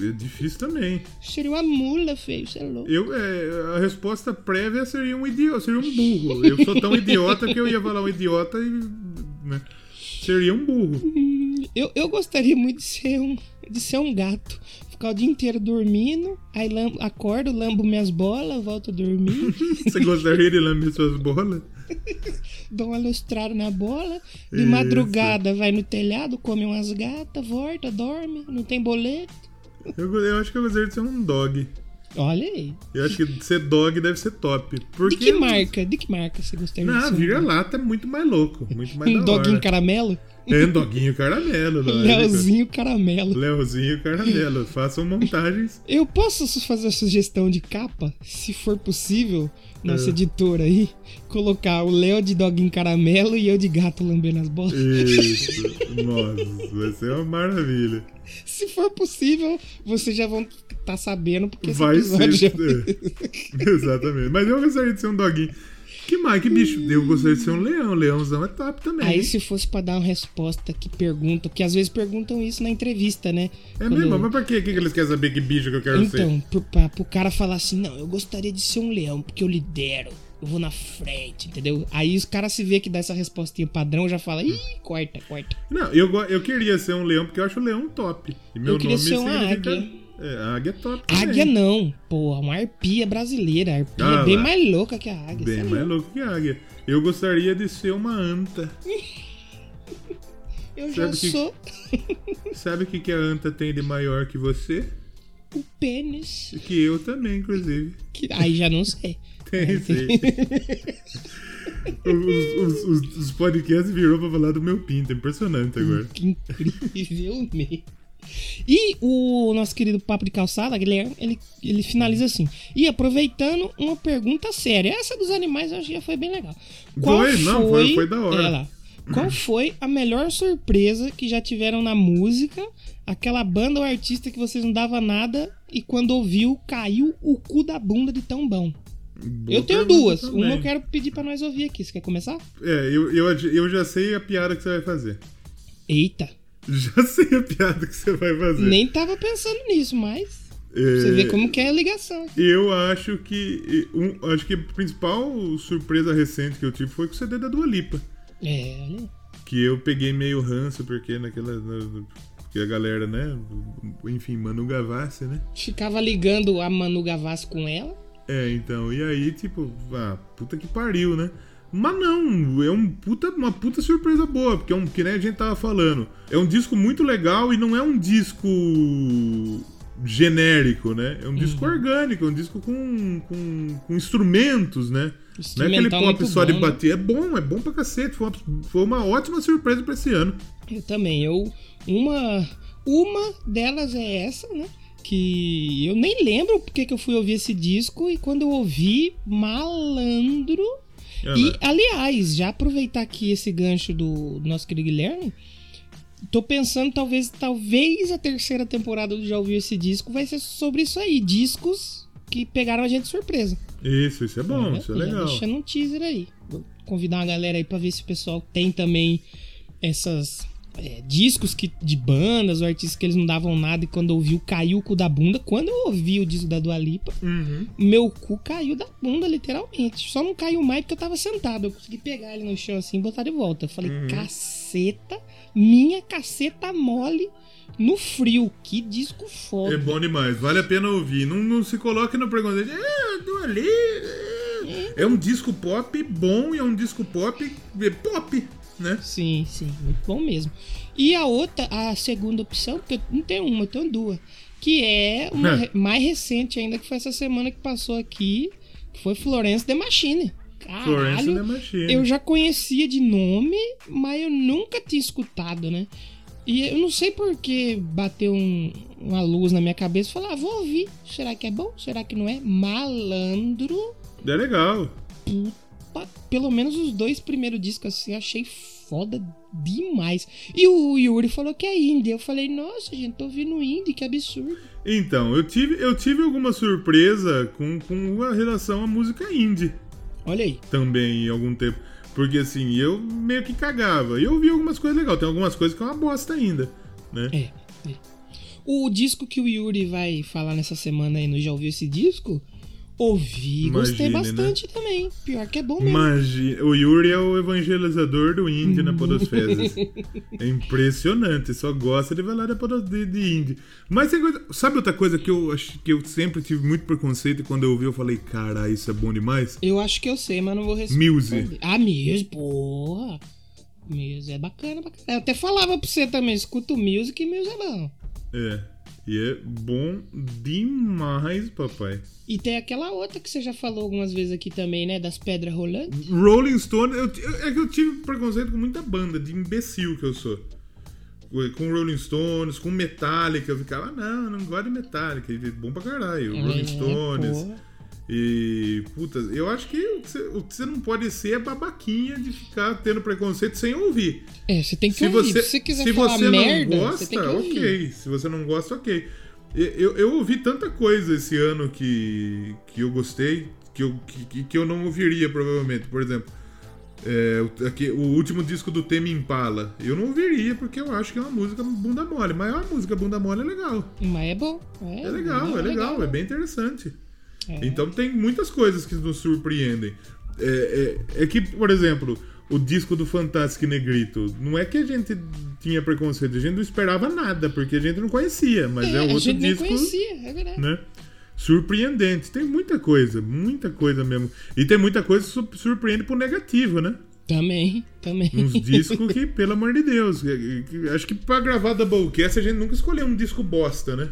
É difícil também. Seria uma mula, feio, você é louco. Eu, é, a resposta prévia seria um idiota, seria um burro. Eu sou tão idiota que eu ia falar um idiota e. né, seria um burro. Eu, eu gostaria muito de ser um, de ser um gato. Ficar o dia inteiro dormindo, aí lambo, acordo, lambo minhas bolas, volto a dormir, Você gostaria de lamber suas bolas? dou uma lustrada na bola, de Isso. madrugada vai no telhado, come umas gatas, volta, dorme, não tem boleto. Eu, eu acho que eu gostaria de ser um dog. Olha aí. Eu acho que ser dog deve ser top. Porque De que marca? De que marca você gostaria de Não, ser? um vira-lata é muito mais louco. Muito mais Um da doguinho caramelo? É, um doguinho caramelo. Leozinho caramelo. Leozinho caramelo. Façam montagens. Eu posso fazer a sugestão de capa, se for possível, nossa É. editora aí, colocar o Léo de doguinho caramelo e eu de gato lambendo as bolas. Isso. Nossa, vai ser uma maravilha. Se for possível, vocês já vão estar sabendo, porque Vai ser. já... é. Exatamente. Mas eu gostaria de ser um doguinho. Que mais? Que bicho? Eu gostaria de ser um leão. Leãozão é top também. Aí se fosse pra dar uma resposta que perguntam, que às vezes perguntam isso na entrevista, né? É Quando- mesmo? Mas pra quê? O que que eles querem saber que bicho que eu quero ser? Então, pro, pra, pro cara falar assim, não, eu gostaria de ser um leão, porque eu lidero, eu vou na frente, entendeu? Aí os caras se vê que dá essa respostinha padrão, já fala, ih, corta, corta. Não, eu, eu queria ser um leão porque eu acho o leão top. E meu Eu queria nome ser uma significa- águia. É, a águia é top. também. Águia não, porra, uma arpia brasileira. A arpia Ah é bem lá. mais louca que a águia. Bem mais louco que a águia. Eu gostaria de ser uma anta. Eu já Sabe que- sou Sabe o que, que a anta tem de maior que você? o pênis. Que eu também, inclusive. Que- Aí já não sei. Tem, sim. os, os, os- os podcasts virou pra falar do meu pinto. Impressionante agora. Que incrível mesmo. E o nosso querido Papo de Calçada, Guilherme, ele, ele finaliza assim. E aproveitando uma pergunta séria. Essa dos animais eu acho que já foi bem legal. Foi, não, foi- foi da hora. Lá. Qual foi a melhor surpresa que já tiveram na música? Aquela banda ou artista que vocês não dava nada e quando ouviu caiu o cu da bunda de tão bom. Boa eu tenho duas. também. Uma eu quero pedir pra nós ouvir aqui. Você quer começar? É, eu, eu, eu já sei a piada que você vai fazer. Eita. Já sei a piada que você vai fazer. Nem tava pensando nisso, mas. É, Você vê como que é a ligação. Eu acho que. Um, acho que a principal surpresa recente que eu tive foi com o CD da Dua Lipa. É, olha. Que eu peguei meio ranço, porque naquela. na- Porque a galera, né? Enfim, Manu Gavassi, né? Ficava ligando a Manu Gavassi com ela. É, então, e aí, tipo, ah, puta que pariu, né? Mas não, é um puta, uma puta surpresa boa, porque é um, que nem a gente tava falando, é um disco muito legal e não é um disco genérico, né? É um disco orgânico, é um disco com, com, com instrumentos, né? Não é aquele pop só de né? bater, é bom, é bom pra cacete, foi uma, foi uma ótima surpresa pra esse ano. Eu também. Eu, uma, uma delas é essa, né? Que eu nem lembro porque que eu fui ouvir esse disco e quando eu ouvi, malandro. Olha E, aliás, já aproveitar aqui esse gancho do, do nosso querido Guilherme, tô pensando talvez, talvez a terceira temporada do Já Ouviu Esse Disco vai ser sobre isso aí, discos que pegaram a gente de surpresa. Isso, isso é bom, Já- isso é legal. Deixando um teaser aí. Vou convidar uma galera aí pra ver se o pessoal tem também essas é, discos que, de bandas ou artistas que eles não davam nada e quando ouviu caiu o cu da bunda. Quando eu ouvi o disco da Dua Lipa, Uhum. meu cu caiu da bunda, literalmente. Só não caiu mais porque eu tava sentado. Eu consegui pegar ele no chão assim e botar de volta. Eu falei, Uhum. caceta, minha caceta mole no frio. Que disco foda. É bom demais, vale a pena ouvir. Não, não se coloque no preconceito. Ah, Dua Lipa, ah, é um disco pop bom e é um disco pop é pop, né? Sim, sim, muito bom mesmo. E a outra, a segunda opção, porque eu não tenho uma, eu tenho duas, que é uma É. mais recente ainda, que foi essa semana que passou aqui, que foi Florence The Machine. Florence Caralho, and the Machine. eu já conhecia de nome, mas eu nunca tinha escutado, né? E eu não sei por que bateu um- uma luz na minha cabeça e falei, ah, vou ouvir. Será que é bom? Será que não é? Malandro. É legal. Pa- Pelo menos os dois primeiros discos assim, eu achei foda demais. E o Yuri falou que é indie. Eu falei, nossa, gente, tô ouvindo indie, que absurdo. Então, eu tive, eu tive alguma surpresa com, com a relação à música indie Olha aí. também em algum tempo. Porque assim, eu meio que cagava. E eu vi algumas coisas legais. Tem algumas coisas que é uma bosta ainda, né? É, é. O disco que o Yuri vai falar nessa semana aí, no Já ouviu esse disco? Ouvi, gostei Imagine, né? bastante também. Pior que é bom mesmo. Imagina, o Yuri é o evangelizador do indie na Podosfera. é impressionante, só gosta de falar de, de indie. Mas coisa, sabe outra coisa que eu acho que eu sempre tive muito preconceito e quando eu ouvi eu falei, cara, isso é bom demais? Eu acho que eu sei, mas não vou responder. Muse. Ah, Muse, porra. Muse é bacana, bacana. Eu até falava pra você também, escuta o Music e Muse é bom. É. E é bom demais, papai. E tem aquela outra que você já falou algumas vezes aqui também, né? Das pedras rolantes. Rolling Stone, eu, eu- é que eu tive preconceito com muita banda, de imbecil que eu sou. Com Rolling Stones, com Metallica, eu ficava, não, não gosto de Metallica, e bom pra caralho. Rolling É, Stones. porra. E, puta, eu acho que o que você- não pode ser é babaquinha de ficar tendo preconceito sem ouvir. É, você tem que Se ouvir. você, Se você quiser se falar você merda, não gosta, ok. Se você não gosta, ok. E- Eu, eu ouvi tanta coisa esse ano que, que eu gostei, que eu, que, que eu não ouviria, provavelmente. Por exemplo, é, o- aqui, o último disco do Temi Impala. Eu não ouviria, porque eu acho que é uma música bunda mole. Mas é uma música bunda mole é legal. Mas é bom. É, É legal, é legal, é bem interessante. Então tem muitas coisas que nos surpreendem. É, é- é que, por exemplo, o disco do Fantastic Negrito, não é que a gente tinha preconceito, a gente não esperava nada, porque a gente não conhecia, mas é, É, a outro gente nem disco, conhecia, é verdade. né? Surpreendente. Tem muita coisa, muita coisa mesmo. E tem muita coisa que su- surpreende pro negativo, né? Também, também. Uns discos que, pelo amor de Deus, acho que pra gravar Doublecast a gente nunca escolheu um disco bosta, né?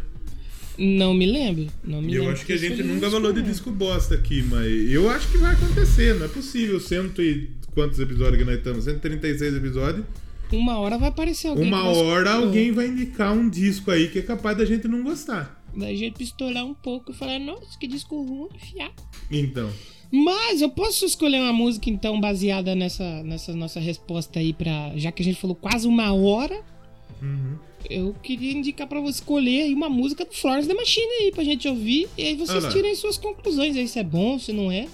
Não me lembro. Não me Eu lembro acho que a gente nunca isso, falou de não. disco bosta aqui, mas eu acho que vai acontecer, não é possível. Cento e quantos episódios que nós estamos? 136 episódios. Uma hora vai aparecer alguém. Uma hora alguém vai indicar um disco aí que é capaz da gente não gostar. Da gente pistolar um pouco e falar, nossa, que disco ruim, fiar. Então, Mas eu posso escolher uma música, então, baseada nessa, nessa nossa resposta aí pra. Já que a gente falou quase uma hora. Uhum. Eu queria indicar pra você escolher aí uma música do Florence The Machine aí pra gente ouvir. E aí vocês Ah tirem suas conclusões aí, se é bom, se não é.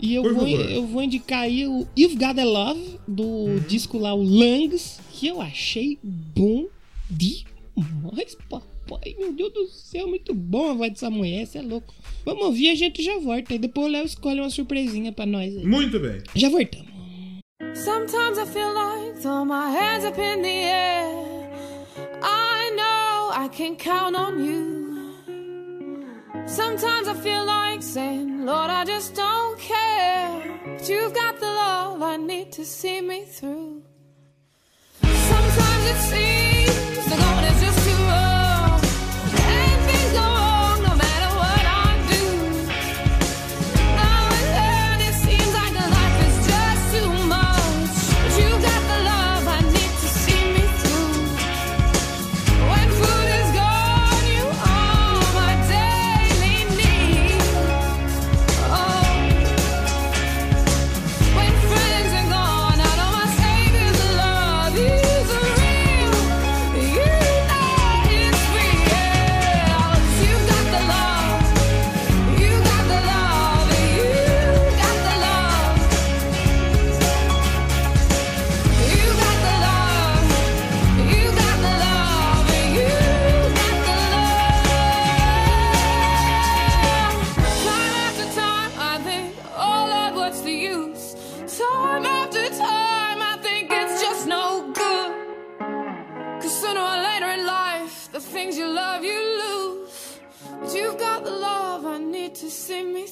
E eu Por vou, favor. eu vou indicar aí o You've Got a Love, do Uhum. disco lá, o Langs, que eu achei bom demais, papai. Meu Deus do céu, muito bom a voz dessa mulher, você é louco. Vamos ouvir, a gente já volta. E depois o Léo escolhe uma surpresinha pra nós aí. muito bem. Já voltamos. Sometimes I feel like throw my hands up in the air. I know I can count on you. Sometimes I feel like saying, Lord, I just don't care. But you've got the love I need to see me through. Sometimes it seems the going is just me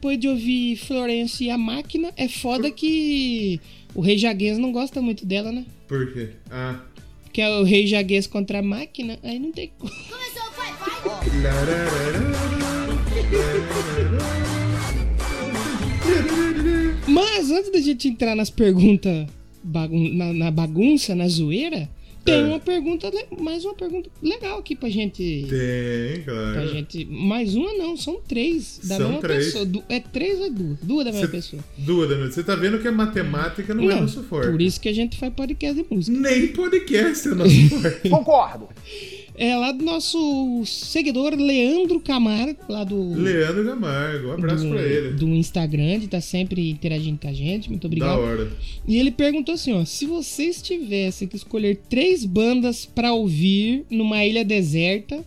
Depois de ouvir Florence e a máquina, é foda que o Rei Jaguês não gosta muito dela, né? Por quê? Ah. Que é o Rei Jaguês contra a máquina, aí não tem como. Mas antes da gente entrar nas perguntas bagun na, na bagunça, na zoeira, tem É. uma pergunta, mais uma pergunta legal aqui pra gente. Tem, Pra claro. gente. Mais uma não, são três. Da São mesma três. pessoa. Du- é três ou é duas? Duas da mesma Cê- pessoa. Duas da noite. Você tá vendo que a matemática não, é nosso forte. por isso que a gente faz podcast de música. Nem podcast é nosso forte. Concordo. É lá do nosso seguidor Leandro Camargo, lá do. Leandro Camargo, um abraço do, pra ele. do Instagram, de tá sempre interagindo com a gente. Muito Da obrigado. hora. E ele perguntou assim, ó, se vocês tivessem que escolher três bandas pra ouvir numa ilha deserta,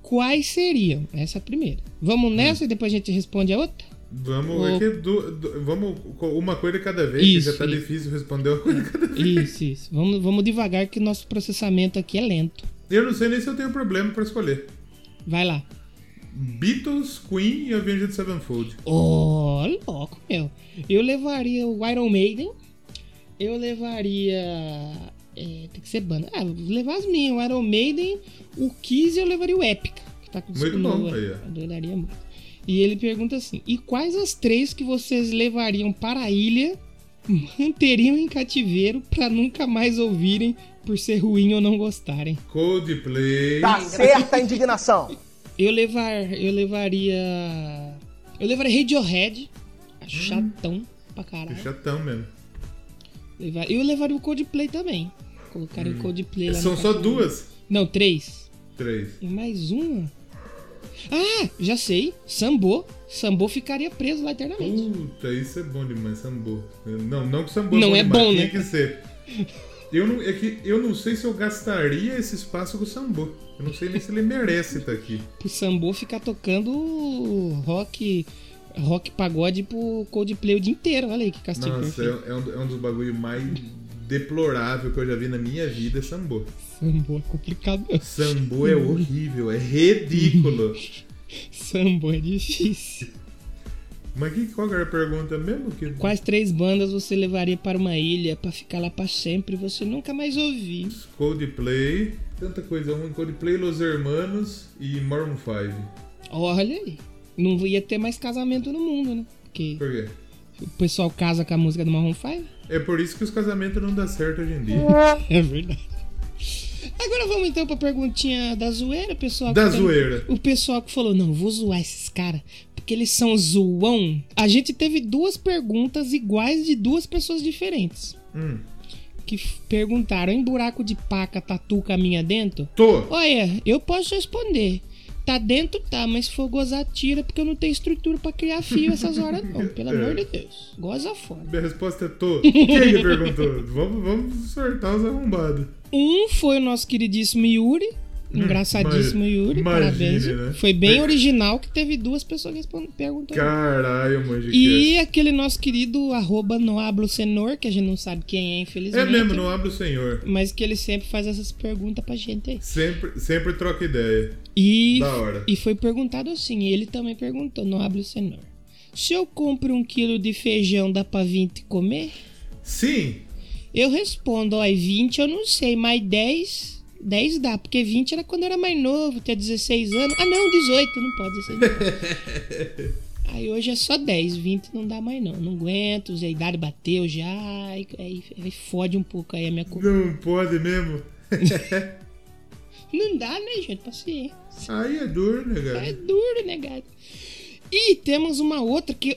quais seriam? Essa é a primeira. Vamos nessa e depois a gente responde a outra? Vamos, O- é que du- du- vamos com uma coisa cada vez, Isso, que já tá isso. difícil responder uma coisa cada vez. Isso, isso. Vamos, vamos devagar que o nosso processamento aqui é lento. Eu não sei nem se eu tenho problema pra escolher. Vai lá. Beatles, Queen e Avenged Sevenfold. Ô, louco, meu. Eu levaria o Iron Maiden. Eu levaria. é, tem que ser banda. Ah, levar as minhas. O Iron Maiden, o Kiss e eu levaria o Epica. Que tá com Muito bom, aí, ó. Adoraria muito. E ele pergunta assim: e quais as três que vocês levariam para a ilha, manteriam em cativeiro pra nunca mais ouvirem por ser ruim ou não gostarem? Coldplay. Tá certa a indignação. Eu levar, eu levaria, eu levaria Radiohead, acho chatão pra caralho. Que chatão mesmo. Levar- Eu levaria o Coldplay também. Colocaria o Coldplay lá Hum. São só duas? Não, três. Três. E mais uma. Ah, já sei. Sambô. Sambô ficaria preso lá eternamente. Puta, isso é bom demais, Sambo. Não, não que Sambo Não é bom, tinha né? que ser. Eu não, é que eu não sei se eu gastaria esse espaço com o Sambo. Eu não sei nem se ele merece estar aqui. Pro Sambô ficar tocando rock, rock pagode pro Coldplay o dia inteiro. Olha aí que castigo Nossa, é, é um, é um dos bagulho mais deplorável que eu já vi na minha vida, é Sambo. Sambô é complicado. Sambo é horrível, é ridículo. Sambô é difícil. Mas que, qual era a pergunta mesmo? Que... Quais três bandas você levaria para uma ilha pra ficar lá pra sempre e você nunca mais ouvir? Coldplay, tanta coisa ruim. Coldplay, Los Hermanos e Maroon 5. Olha aí. Não ia ter mais casamento no mundo, né? Porque Por quê? o pessoal casa com a música do Marron 5. É por isso que os casamentos não dão certo hoje em dia. É verdade. Agora vamos então pra perguntinha da zoeira, pessoal. Da tá- zoeira. O pessoal que falou, não, vou zoar esses caras, porque eles são zoão. A gente teve duas perguntas iguais de duas pessoas diferentes. Hum. Que perguntaram, em buraco de paca, tatu caminha dentro? Tô. Olha, eu posso responder. Tá dentro, tá, mas se for gozar, tira, porque eu não tenho estrutura pra criar fio essas horas, não. Pelo É. amor de Deus. Goza fora. Minha resposta é tô. Quem que perguntou? vamos, vamos sortar os arrombados. Um foi o nosso queridíssimo Yuri. Engraçadíssimo Hum, imagine, Yuri, imagine, parabéns. né? Foi bem É. original que teve duas pessoas respondendo perguntando. Caralho, de E aquele nosso querido arroba Noablo Senor, que a gente não sabe quem é, É infelizmente. mesmo, não abre o senhor. Mas que ele sempre faz essas perguntas pra gente aí. Sempre, sempre troca ideia. E, Da hora. e foi perguntado assim, ele também perguntou, Noablo Senor. Se eu compro um quilo de feijão, dá pra 20 comer? Sim. Eu respondo, ó, 20 eu não sei, mas 10, 10 dá, porque 20 era quando eu era mais novo, tinha 16 anos. Ah não, 18, não pode, 16 não pode. Aí hoje é só 10, 20 não dá mais não, não aguento, a idade bateu já, aí, aí, fode um pouco aí a minha comida. Não pode mesmo. Não dá, né, gente, paciência. Aí é duro, né, É cara? duro, né, gato? E temos uma outra que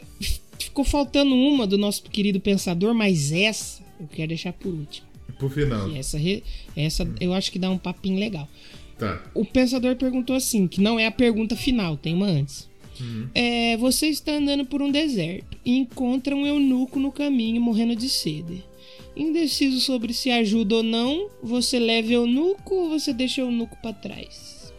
ficou faltando uma do nosso querido pensador, mas essa eu quero deixar por último. Pro final. E essa, re- essa eu acho que dá um papinho legal. Tá. O pensador perguntou assim, que não é a pergunta final, tem uma antes. É, você está andando por um deserto e encontra um eunuco no caminho morrendo de sede. Indeciso sobre se ajuda ou não, você leva o eunuco ou você deixa o eunuco pra trás?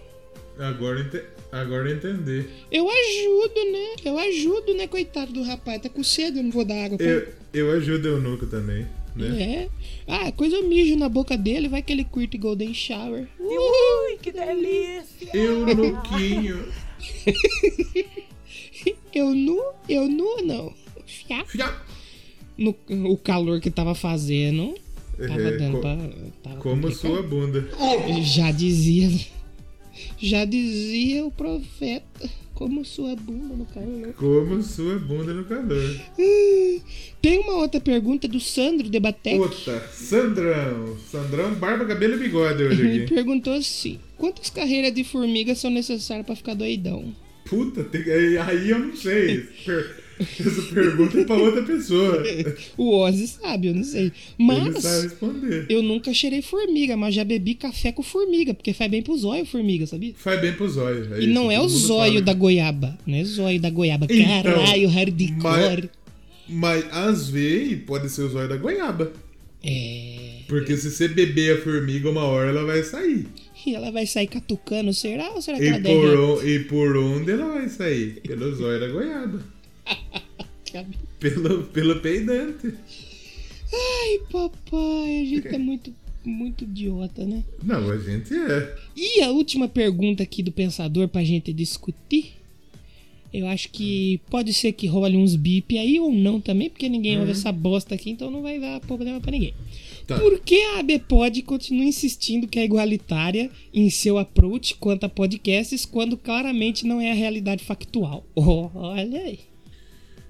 Agora, ente... Agora eu entendi. Eu ajudo, né? Eu ajudo, né, coitado do rapaz. Tá com sede, eu não vou dar água pra Eu, eu ajudo o eunuco também, né? É. Ah, coisa eu mijo na boca dele, vai que ele curte Golden Shower. Ui, que delícia! Eunuquinho. Eu nu, eu nu não. Fiapo. Fiá. No, o calor que tava fazendo, tava É, dando co- pra. Tava Como complicado. sua bunda. Já dizia. Já dizia o profeta. Como sua bunda no calor. Como sua bunda no calor. Tem uma outra pergunta do Sandro Debatec. Puta, Sandrão. Sandrão, barba, cabelo e bigode hoje Ele aqui. perguntou assim: quantas carreiras de formiga são necessárias pra ficar doidão? Puta, tem- aí eu não sei. Essa pergunta é pra outra pessoa. O Ozzy sabe, eu não sei. Mas eu nunca cheirei formiga, mas já bebi café com formiga, porque faz bem pro zóio formiga, sabia? Faz bem pro zóio. é E isso, não é o zóio fala. da goiaba, não é zóio da goiaba. Então, Caralho, hardcore. mas- Mas às vezes pode ser o zóio da goiaba. É. Porque se você beber a formiga uma hora, ela vai sair. E ela vai sair catucando, será? Ou será que E ela por, on- e por onde ela vai sair? Pelo zóio da goiaba. Pelo, pelo peidante. Ai, papai, a gente é muito, muito idiota, né? Não, a gente é. E a última pergunta aqui do pensador pra gente discutir. Eu acho que pode ser que role uns bip aí ou não também, porque ninguém ouve essa bosta aqui, então não vai dar problema pra ninguém. Tá. Por que a ABPOD continua insistindo que é igualitária em seu approach quanto a podcasts, quando claramente não é a realidade factual? Olha aí.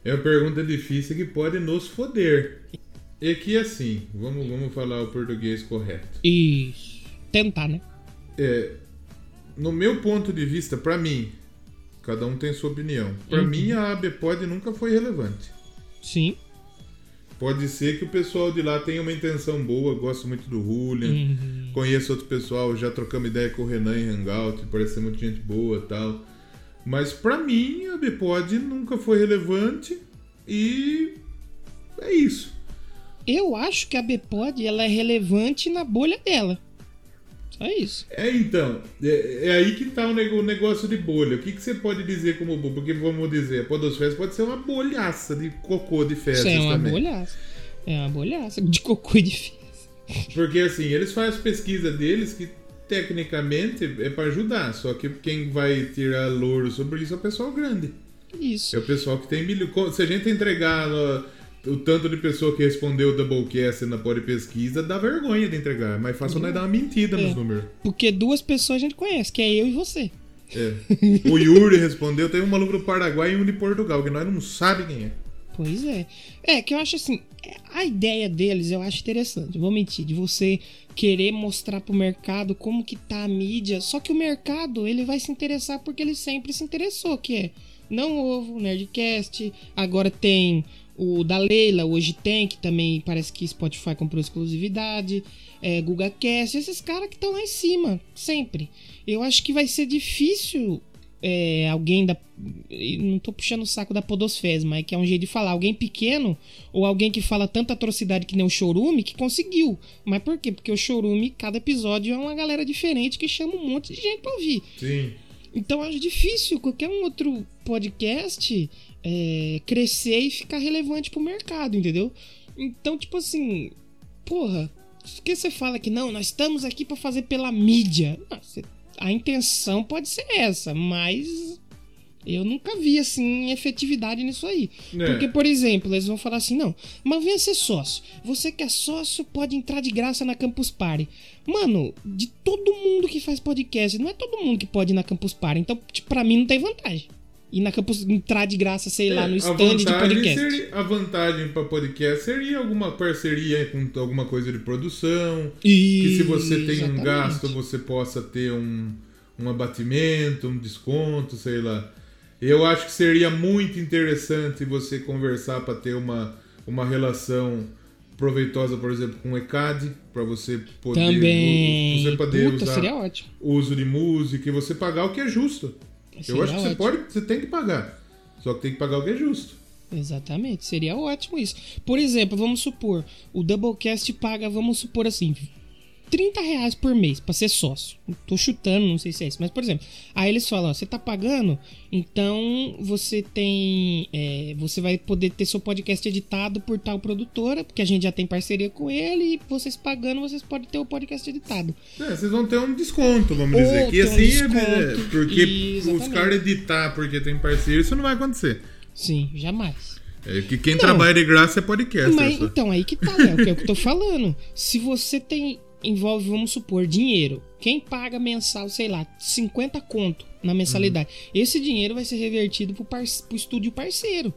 É uma pergunta difícil que pode nos foder. É que assim, vamos, vamos falar o português correto. Isso. Tentar, né? É, no meu ponto de vista, pra mim, cada um tem sua opinião. Pra Uhum. mim, a ABPOD nunca foi relevante. Sim. Pode ser que o pessoal de lá tenha uma intenção boa, gosto muito do Julian, Uhum. conheço outro pessoal, já trocamos ideia com o Renan em Hangout, parece ser muita gente boa e tal. Mas pra mim, a Bpod nunca foi relevante e é isso. Eu acho que a BPOD ela é relevante na bolha dela. Só isso. É então, é, é aí que tá o negócio de bolha. O que, que você pode dizer como bolha? Porque vamos dizer, a Podosfera pode ser uma bolhaça de cocô de fezes Isso é uma também. bolhaça. É uma bolhaça de cocô e de fezes. Porque assim, eles fazem pesquisa deles que tecnicamente é pra ajudar, só que quem vai tirar louro sobre isso é o pessoal grande. Isso. É o pessoal que tem milho. Se a gente entregar o tanto de pessoa que respondeu o Doublecast na Pod Pesquisa, dá vergonha de entregar. É mais fácil nós dar uma mentira nos É. números. Porque duas pessoas a gente conhece, que é eu e você. É. O Yuri respondeu, tem um maluco do Paraguai e um de Portugal, que nós não sabe quem é. Pois é. É, que eu acho assim, a ideia deles eu acho interessante, vou mentir, de você querer mostrar pro mercado como que tá a mídia, só que o mercado, ele vai se interessar porque ele sempre se interessou, que é Não Ovo, Nerdcast, agora tem o da Leila, hoje tem, que também parece que Spotify comprou exclusividade, é, GugaCast, esses caras que estão lá em cima, sempre. Eu acho que vai ser difícil é, alguém da. Não tô puxando o saco da Podosfez, mas que é um jeito de falar. Alguém pequeno, ou alguém que fala tanta atrocidade que nem o Chorume, que conseguiu. Mas por quê? Porque o Chorume, cada episódio é uma galera diferente que chama um monte de gente pra ouvir. Sim. Então eu acho difícil qualquer um outro podcast é, crescer e ficar relevante pro mercado, entendeu? Então, tipo assim, porra, por que você fala que não, nós estamos aqui pra fazer pela mídia? Não, você- a intenção pode ser essa, mas eu nunca vi assim efetividade nisso aí. É. Porque, por exemplo, eles vão falar assim: não, mas venha ser sócio. Você que é sócio pode entrar de graça na Campus Party. Mano, de todo mundo que faz podcast, não é todo mundo que pode ir na Campus Party. Então, tipo, pra mim não tem vantagem. Ir na Campus, entrar de graça, sei lá, É, no stand de podcast. seria- a vantagem para podcast seria alguma parceria com alguma coisa de produção. E... Que se você tem um Exatamente. gasto, você possa ter um, um abatimento, um desconto, sei lá. Eu acho que seria muito interessante você conversar para ter uma, uma relação proveitosa, por exemplo, com o ECAD, para você poder, Também. você poder Puta, usar seria ótimo. uso de música e você pagar o que é justo. Eu Seria acho que você ótimo. pode, você tem que pagar. Só que tem que pagar o que é justo. Exatamente, seria ótimo isso. Por exemplo, vamos supor, o Doublecast paga, vamos supor assim, 30 reais por mês pra ser sócio. Tô chutando, não sei se é isso, mas por exemplo, aí eles falam, ó, você tá pagando, então você tem. é, você vai poder ter seu podcast editado por tal produtora, porque a gente já tem parceria com ele, e vocês pagando, vocês podem ter o podcast editado. É, vocês vão ter um desconto, vamos Ou dizer. Que ter um assim, é- desconto. é, porque os Exatamente. caras editar porque tem parceiro, isso não vai acontecer. Sim, jamais. É que quem Não. trabalha de graça é podcaster. Mas então, aí que tá, que é o que eu tô falando. Se você tem. Envolve, vamos supor, dinheiro. Quem paga mensal, sei lá, 50 conto na mensalidade. Uhum. Esse dinheiro vai ser revertido pro, par pro estúdio parceiro.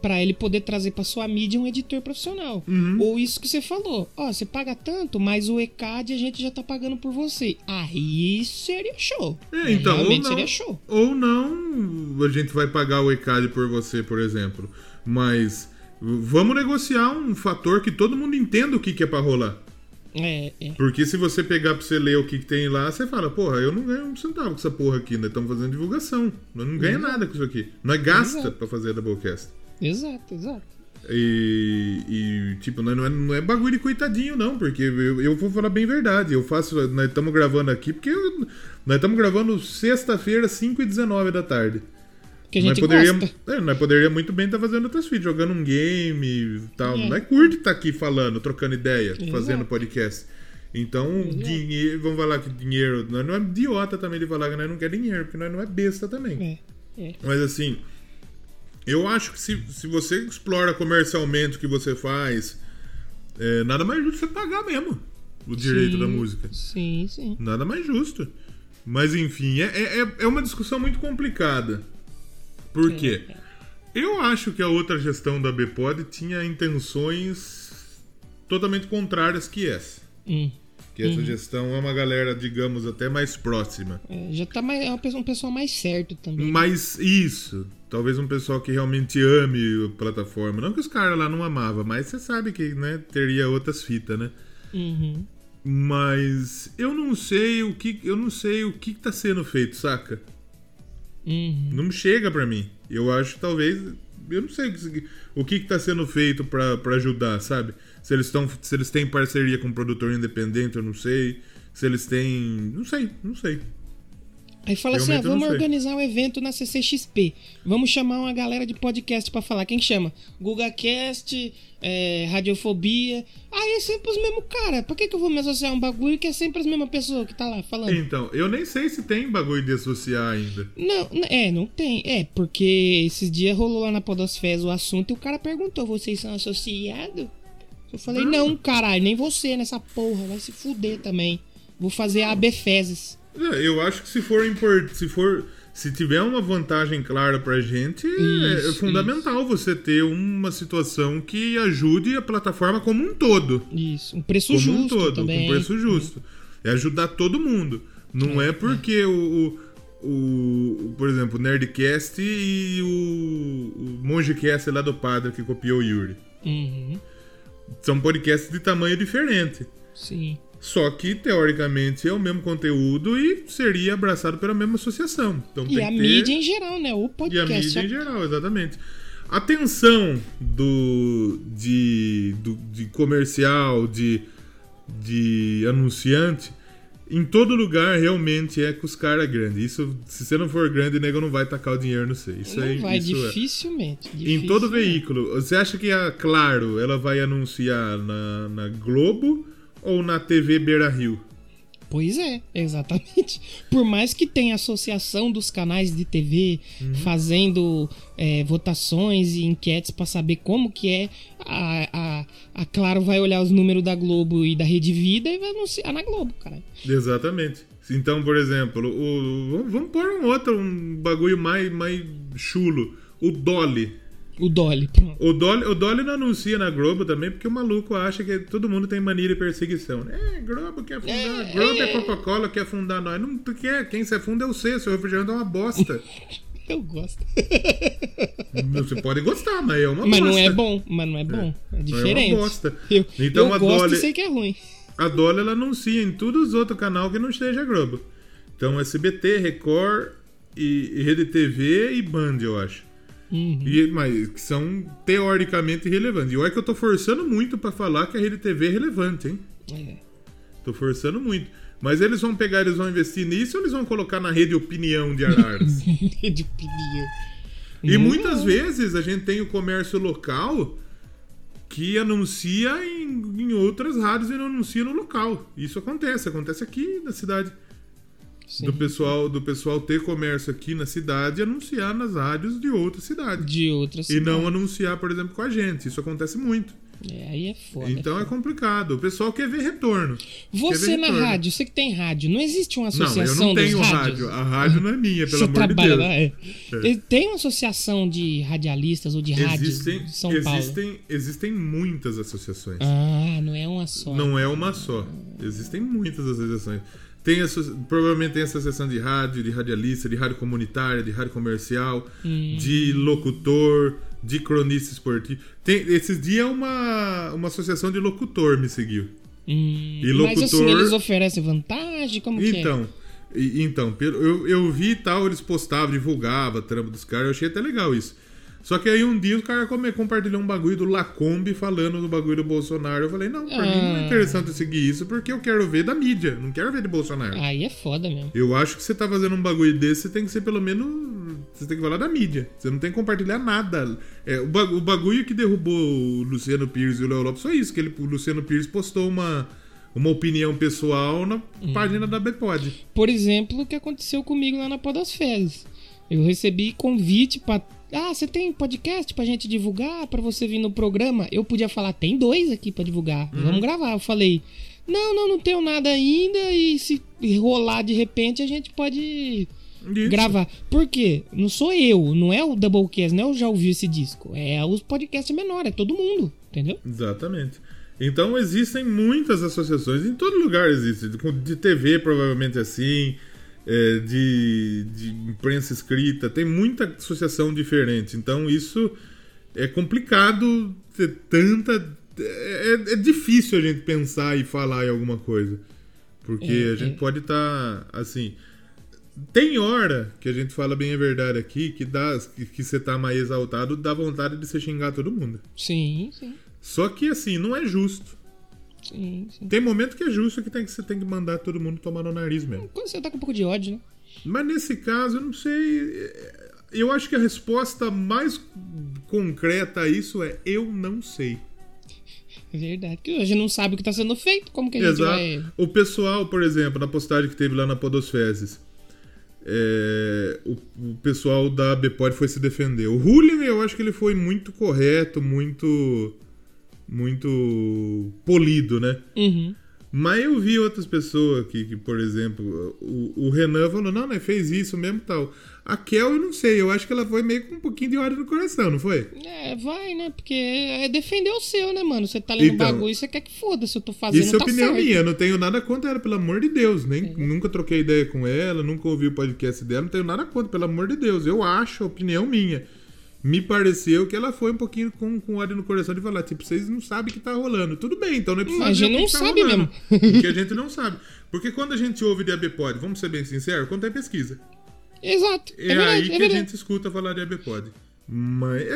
Pra ele poder trazer pra sua mídia um editor profissional. Uhum. Ou isso que você falou. Ó, você paga tanto, mas o ECAD a gente já tá pagando por você. Aí seria show. É, então, ou não, seria show. ou não, a gente vai pagar o ECAD por você, por exemplo. Mas vamos negociar um fator que todo mundo entenda o que, que é pra rolar. É, é. Porque se você pegar pra você ler o que, que tem lá, você fala, porra, eu não ganho um centavo com essa porra aqui, nós estamos fazendo divulgação. Nós não ganha nada com isso aqui. Nós gasta Exato. pra fazer a Doublecast. Exato, exato. E, e, tipo, não é, não é bagulho de coitadinho, não, porque eu, eu vou falar bem verdade. Eu faço. Nós estamos gravando aqui porque eu- nós estamos gravando sexta-feira, 5h19 da tarde. Que a nós gente poderíamos, gosta. é, nós poderíamos muito bem estar fazendo outras vídeos, jogando um game e tal. É. Nós curte estar aqui falando, trocando ideia, Exato. fazendo podcast. Então, dinheiro, vamos falar que dinheiro. Nós não é idiota também de falar que nós não quer dinheiro, porque nós não é besta também. É, é. Mas assim, eu acho que se, se você explora comercialmente o que você faz, é, nada mais justo você pagar mesmo o direito Sim, da música. Sim, sim. Nada mais justo. Mas enfim, é, é, é uma discussão muito complicada. Por quê? Eu acho que a outra gestão da Bpod tinha intenções totalmente contrárias que essa. Hum. Que essa gestão é uma galera, digamos, até mais próxima. É, já tá mais, é um pessoal mais certo também. Mas isso, talvez um pessoal que realmente ame a plataforma. Não que os caras lá não amavam, mas você sabe que né, teria outras fitas, né? Uhum. Mas eu não sei o que. Eu não sei o que, que tá sendo feito, saca? Uhum. Não chega pra mim. Eu acho que talvez. Eu não sei o que, o que, que tá sendo feito pra ajudar, sabe? Se eles, tão, se eles têm parceria com um produtor independente, eu não sei. Se eles têm. Não sei, não sei. Aí fala assim: ah, não vamos organizar um evento na CCXP. Vamos chamar uma galera de podcast pra falar. Quem que chama? GugaCast, é, Radiofobia. Aí é sempre os mesmos cara. Por que, que eu vou me associar a um bagulho que é sempre as mesmas pessoas que tá lá falando? Então, eu nem sei se tem bagulho de associar ainda. Não, é, não tem. É, porque esses dias rolou lá na Podosfera o assunto e o cara perguntou: vocês são associados? Eu falei: não, caralho, nem você nessa porra. Vai se fuder também. Vou fazer a. É, Eu acho que se for import... se for se tiver uma vantagem clara pra gente, é- é Isso, fundamental você ter uma situação que ajude a plataforma como um todo. Isso. Um preço Como justo um todo, também. com preço justo. É ajudar todo mundo. Não é, porque o, o, o- por exemplo, o Nerdcast e o, o Mongecast lá do padre que copiou o Yuri. Uhum. São podcasts de tamanho diferente. Sim. Só que, teoricamente, é o mesmo conteúdo e seria abraçado pela mesma associação. Então, E a ter- mídia em geral, né? O E a podcast. mídia em geral, exatamente. A tensão do, de, do, de comercial, de, de anunciante, em todo lugar realmente é com os caras grandes. Isso, se você não for grande, o nego não vai tacar o dinheiro no você. Isso não aí, vai, isso é. dificilmente, Em todo dificilmente. veículo. Você acha que a Claro ela vai anunciar na, na Globo ou na TV Beira Rio? Pois é, exatamente. Por mais que tenha associação dos canais de TV Uhum. fazendo é, votações e enquetes pra saber como que é, a, a, a Claro vai olhar os números da Globo e da Rede Vida e vai anunciar na Globo, cara. Exatamente. Então, por exemplo, o, vamos- vamos pôr um outro, um bagulho mais, mais chulo. O Dolly. O Dolly, pronto. O Dolly. O Dolly não anuncia na Globo também, porque o maluco acha que todo mundo tem mania de perseguição. É, Globo quer fundar. Globo é Coca-Cola quer fundar nós. Não quer. Quem se afunda é o C. Seu refrigerante é uma bosta. Eu gosto. Você pode gostar, mas é uma Mas bosta. não é bom, mas não é bom. É diferente. bosta. Eu, Então eu a gosto Dolly- e sei que é ruim. A Dolly ela anuncia em todos os outros canais que não esteja Globo. Então SBT, Record e, e Rede TV e Band, eu acho. Uhum. E, mas que são teoricamente relevantes. E olha que eu tô forçando muito pra falar que a Rede TV é relevante, hein? É. Tô forçando muito. Mas eles vão pegar, eles vão investir nisso ou eles vão colocar na rede opinião de Araras? de opinião. E Não, muitas vezes a gente tem o comércio local que anuncia em, em outras rádios e não anuncia no local. Isso acontece, acontece aqui na cidade. Sim. do pessoal do pessoal ter comércio aqui na cidade e anunciar nas rádios de outra cidade. De outras E não anunciar, por exemplo, com a gente. Isso acontece muito. É, aí é foda. então é é foda. complicado. O pessoal quer ver retorno. Você ver na retorno. rádio, você que tem rádio, não existe uma Não, eu associação não tenho rádio. A rádio não é minha, pelo Você amor de trabalha Deus. lá, é. Tem uma associação de radialistas ou de rádios Existem, de São Paulo? existem, existem muitas associações. Ah, não é uma só. Não é uma só. Existem muitas associações. Tem asso- provavelmente tem associação de rádio, de radialista, de rádio comunitária, de rádio comercial, Hum. de locutor, de cronista esportivo. Tem, esses dias uma, uma associação de locutor me seguiu. Hum, E Mas assim, locutor- eles oferecem vantagem? Como que é? Então, e- então eu, eu vi tal, eles postavam, divulgavam a trampa dos caras, eu achei até legal isso. Só que aí um dia o cara compartilhou um bagulho do Lacombe falando do bagulho do Bolsonaro. Eu falei, não, pra mim não Ah. é interessante eu seguir isso porque eu quero ver da mídia, não quero ver de Bolsonaro. Aí é foda mesmo. Eu acho que você tá fazendo um bagulho desse, você tem que ser pelo menos. Você tem que falar da mídia. Você não tem que compartilhar nada. É, o, ba- o bagulho que derrubou o Luciano Pires e o Léo Lopes foi isso: que ele, o Luciano Pires postou uma, uma opinião pessoal na Hum. página da Bepod. Por exemplo, o que aconteceu comigo lá na Podosférias. Eu recebi convite pra. Ah, você tem podcast pra gente divulgar, pra você vir no programa? Eu podia falar, tem dois aqui pra divulgar, Uhum. vamos gravar. Eu falei, não, não, não tenho nada ainda e se rolar de repente a gente pode Isso. gravar. Por quê? Não sou eu, não é o Doublecast, não é o já ouviu esse disco. É os podcasts menores, é todo mundo, entendeu? Exatamente. Então existem muitas associações, em todo lugar existe. De- De TV, provavelmente assim, é, de, de imprensa escrita, tem muita associação diferente. Então isso é complicado ter tanta. É, é- difícil a gente pensar e falar em alguma coisa. Porque É, a gente é. pode estar assim. Tem hora que a gente fala bem a verdade aqui, que dá que, que você tá mais exaltado, dá vontade de você xingar todo mundo. Sim, sim, Só que assim, não é justo. Sim, sim. Tem momento que é justo que, tem que você tem que mandar todo mundo tomar no nariz mesmo. Quando você tá com um pouco de ódio, né? Mas nesse caso, eu não sei. Eu acho que a resposta mais concreta a isso é eu não sei. É verdade. Porque a gente não sabe o que tá sendo feito, como que a gente Exato. vai. O pessoal, por exemplo, na postagem que teve lá na Podosfezes, é, o, o pessoal da Bepod foi se defender. O Julian, eu acho que ele foi muito correto, muito. Muito polido, né? Uhum. Mas eu vi outras pessoas que, que por exemplo, o, o Renan falou, não, né, fez isso mesmo e tal. A Kel, eu não sei, eu acho que ela foi meio com um pouquinho de ódio no coração, não foi? É, vai, né? Porque é defender o seu, né, mano? Você tá lendo Então, bagulho você quer que foda-se. Eu tô fazendo, Isso é tá opinião certo. minha, eu não tenho nada contra ela, pelo amor de Deus. Nem, É. Nunca troquei ideia com ela, nunca ouvi o podcast dela, não tenho nada contra, pelo amor de Deus. Eu acho, opinião minha. Me pareceu que ela foi um pouquinho com, com ódio no coração de falar, tipo, vocês não sabem o que tá rolando. Tudo bem, então não é preciso a gente não tá sabe rolando. mesmo. Porque a gente não sabe. Porque quando a gente ouve de ABPOD, vamos ser bem sinceros, quando tem pesquisa. Exato. É, É, verdade, aí é que a verdade. gente escuta falar de ABPOD. Mas é,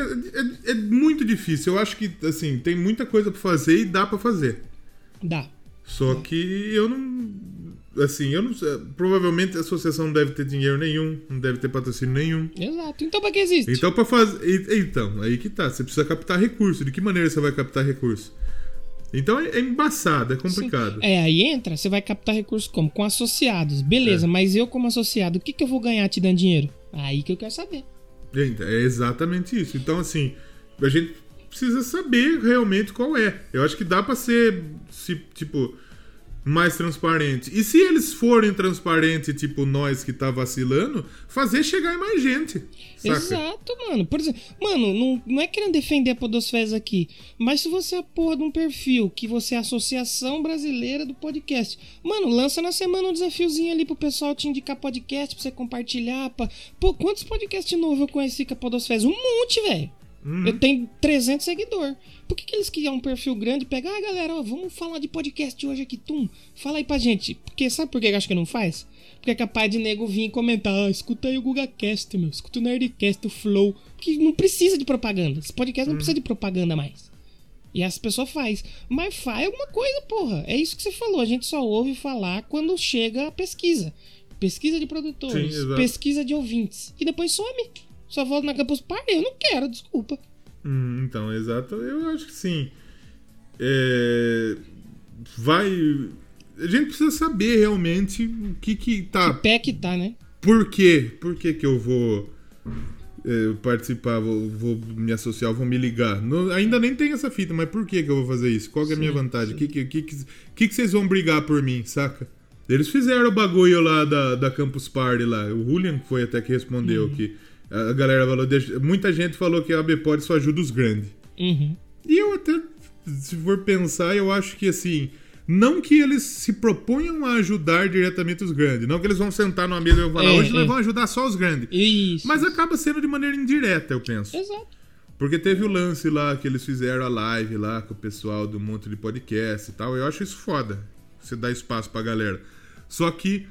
é- é muito difícil. Eu acho que, assim, tem muita coisa pra fazer e dá pra fazer. Dá. Só que eu não. Assim, eu não sei. Provavelmente a associação não deve ter dinheiro nenhum, não deve ter patrocínio nenhum. Exato. Então pra que existe? Então, pra fazer. Então, aí que tá. Você precisa captar recurso. De que maneira você vai captar recurso? Então é, é embaçado, é complicado. É, aí entra, você vai captar recursos como? Com associados. Beleza, É. mas eu como associado, o que, que eu vou ganhar te dando dinheiro? Aí que eu quero saber. É exatamente isso. Então, assim, a gente precisa saber realmente qual é. Eu acho que dá pra ser, se, tipo, mais transparente. E se eles forem transparentes, tipo nós que tá vacilando, fazer chegar em mais gente. Saca? Exato, mano. Por exemplo, mano, não, não é querendo defender a Podosfés aqui, mas se você é a porra de um perfil que você é a Associação Brasileira do Podcast, mano, lança na semana um desafiozinho ali pro pessoal te indicar podcast, pra você compartilhar. Pra... Pô, quantos podcasts novos eu conheci com a Podosfés? Um monte, velho. Uhum. Eu tenho 300 seguidores. Por que, que eles criam um perfil grande e pegam, ah, galera, ó, vamos falar de podcast hoje aqui, tum? Fala aí pra gente. Porque sabe por que eu acho que não faz? Porque é capaz de nego vir e comentar, ah, escuta aí o GugaCast, meu, escuta o Nerdcast, o Flow. Que não precisa de propaganda. Esse podcast não precisa de propaganda mais. E as pessoas faz. Mas faz alguma coisa, porra. É isso que você falou. A gente só ouve falar quando chega a pesquisa. Pesquisa de produtores, Sim, pesquisa de ouvintes. E depois some. Só volta na Campus Party. Eu não quero, desculpa. Hum, então, exato. Eu acho que sim. É, vai. a gente precisa saber realmente o que que tá. Que pé que tá, né? Por quê? Por que que eu vou é, participar, vou, vou me associar, vou me ligar? Não- ainda nem tem essa fita, mas por que que eu vou fazer isso? Qual que é a minha Sim, vantagem? O que que, que, que, que que vocês vão brigar por mim, saca? Eles fizeram o bagulho lá da, da Campus Party lá. O Julian foi até que respondeu que a galera falou, muita gente falou que a ABPOD só ajuda os grandes. Uhum. E eu até, se for pensar, eu acho que assim. Não que eles se proponham a ajudar diretamente os grandes. Não que eles vão sentar numa mesa e vão falar, É, hoje nós é. vamos ajudar só os grandes. Isso. Mas acaba sendo de maneira indireta, eu penso. Exato. Porque teve o lance lá que eles fizeram a live lá com o pessoal do monte de podcast e tal. Eu acho isso foda. Você dá espaço pra galera. Só que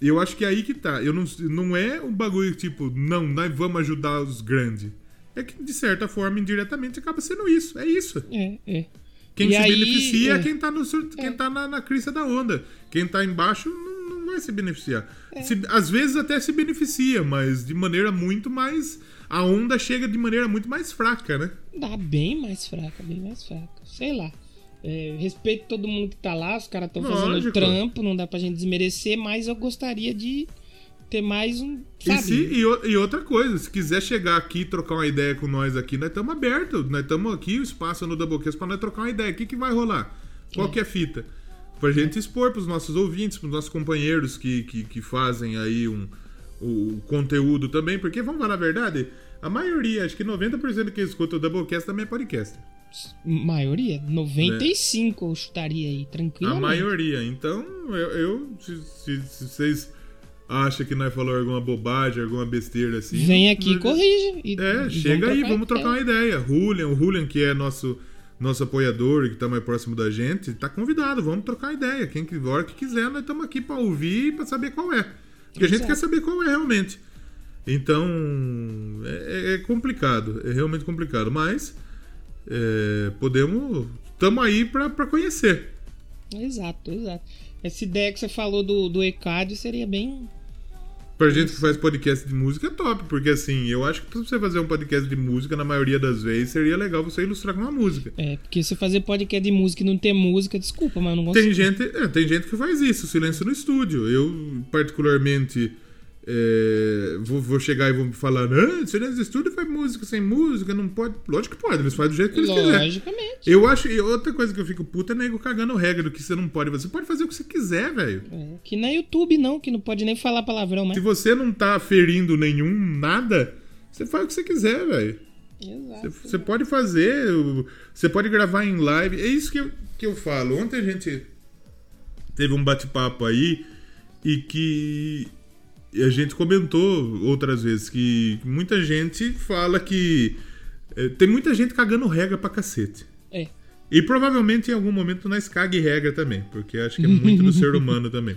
eu acho que é aí que tá. Eu não, não é um bagulho tipo, não, nós vamos ajudar os grandes. É que, de certa forma, indiretamente acaba sendo isso. É isso. É, é. Quem E se aí, beneficia é é. quem tá, no, quem tá na, na crista da onda. Quem tá embaixo não, não vai se beneficiar. É. Se- às vezes até se beneficia, mas de maneira muito mais. A onda chega de maneira muito mais fraca, né? Dá bem mais fraca, bem mais fraca. Sei lá. É, respeito todo mundo que tá lá, os caras estão fazendo trampo, não dá pra gente desmerecer, mas eu gostaria de ter mais um. E, Sabe? se- e e outra coisa, se quiser chegar aqui e trocar uma ideia com nós aqui, nós estamos abertos. Nós estamos aqui, o espaço no Doublecast pra nós trocar uma ideia. O que, que vai rolar? Qual que é a fita? Pra gente expor pros nossos ouvintes, pros nossos companheiros que, que, que fazem aí um, o conteúdo também, porque vamos falar a verdade, a maioria, acho que 90% que escuta o Doublecast também é podcast. Maioria? 95 eu chutaria aí, tranquilo. A maioria. Então, eu, eu- se, se- se vocês acham que nós falamos alguma bobagem, alguma besteira assim. Vem aqui e nós- corrige. E, É, e chega aí, vamos trocar uma ideia. Julian, o Julian, que é nosso, nosso apoiador, que tá mais próximo da gente, tá convidado, vamos trocar ideia. Quem que, hora que quiser, nós estamos aqui pra ouvir e pra saber qual é. Porque a gente Exato. quer saber qual é realmente. Então, é, é complicado, é realmente complicado, mas é, podemos. Estamos aí pra conhecer. Exato, exato. Essa ideia que você falou do, do ECAD seria bem. Pra gente que faz podcast de música é top, porque assim, eu acho que pra você fazer um podcast de música, na maioria das vezes, seria legal você ilustrar com uma música. É, porque se fazer podcast de música e não ter música, desculpa, mas eu não gosto. Tem gente, é, tem gente que faz isso, silêncio no estúdio. Eu, particularmente, é, vou, vou chegar e vou falar, ah, silêncio estúdio faz música sem música, não pode. Lógico que pode, eles fazem do jeito que eles quiserem. Logicamente. Eu acho. E outra coisa que eu fico puta é nego cagando regra do que você não pode. Você pode fazer o que você quiser, velho. É, que nem YouTube, não, que não pode nem falar palavrão, mas. Se você não tá ferindo nenhum nada, você faz o que você quiser, velho. Exato. Você- Você pode fazer, você pode gravar em live. É isso que eu, que eu falo. Ontem a gente teve um bate-papo aí e que a gente comentou outras vezes que muita gente fala que eh, tem muita gente cagando regra pra cacete. É. E provavelmente em algum momento nós cague regra também, porque acho que é muito do ser humano também.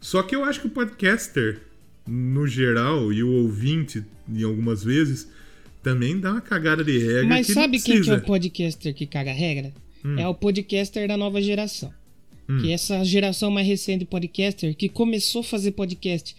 Só que eu acho que o podcaster, no geral, e o ouvinte, em algumas vezes, também dá uma cagada de regra. Mas que sabe quem que é o podcaster que caga regra? Hum. É o podcaster da nova geração. Que é essa geração mais recente de podcaster que começou a fazer podcast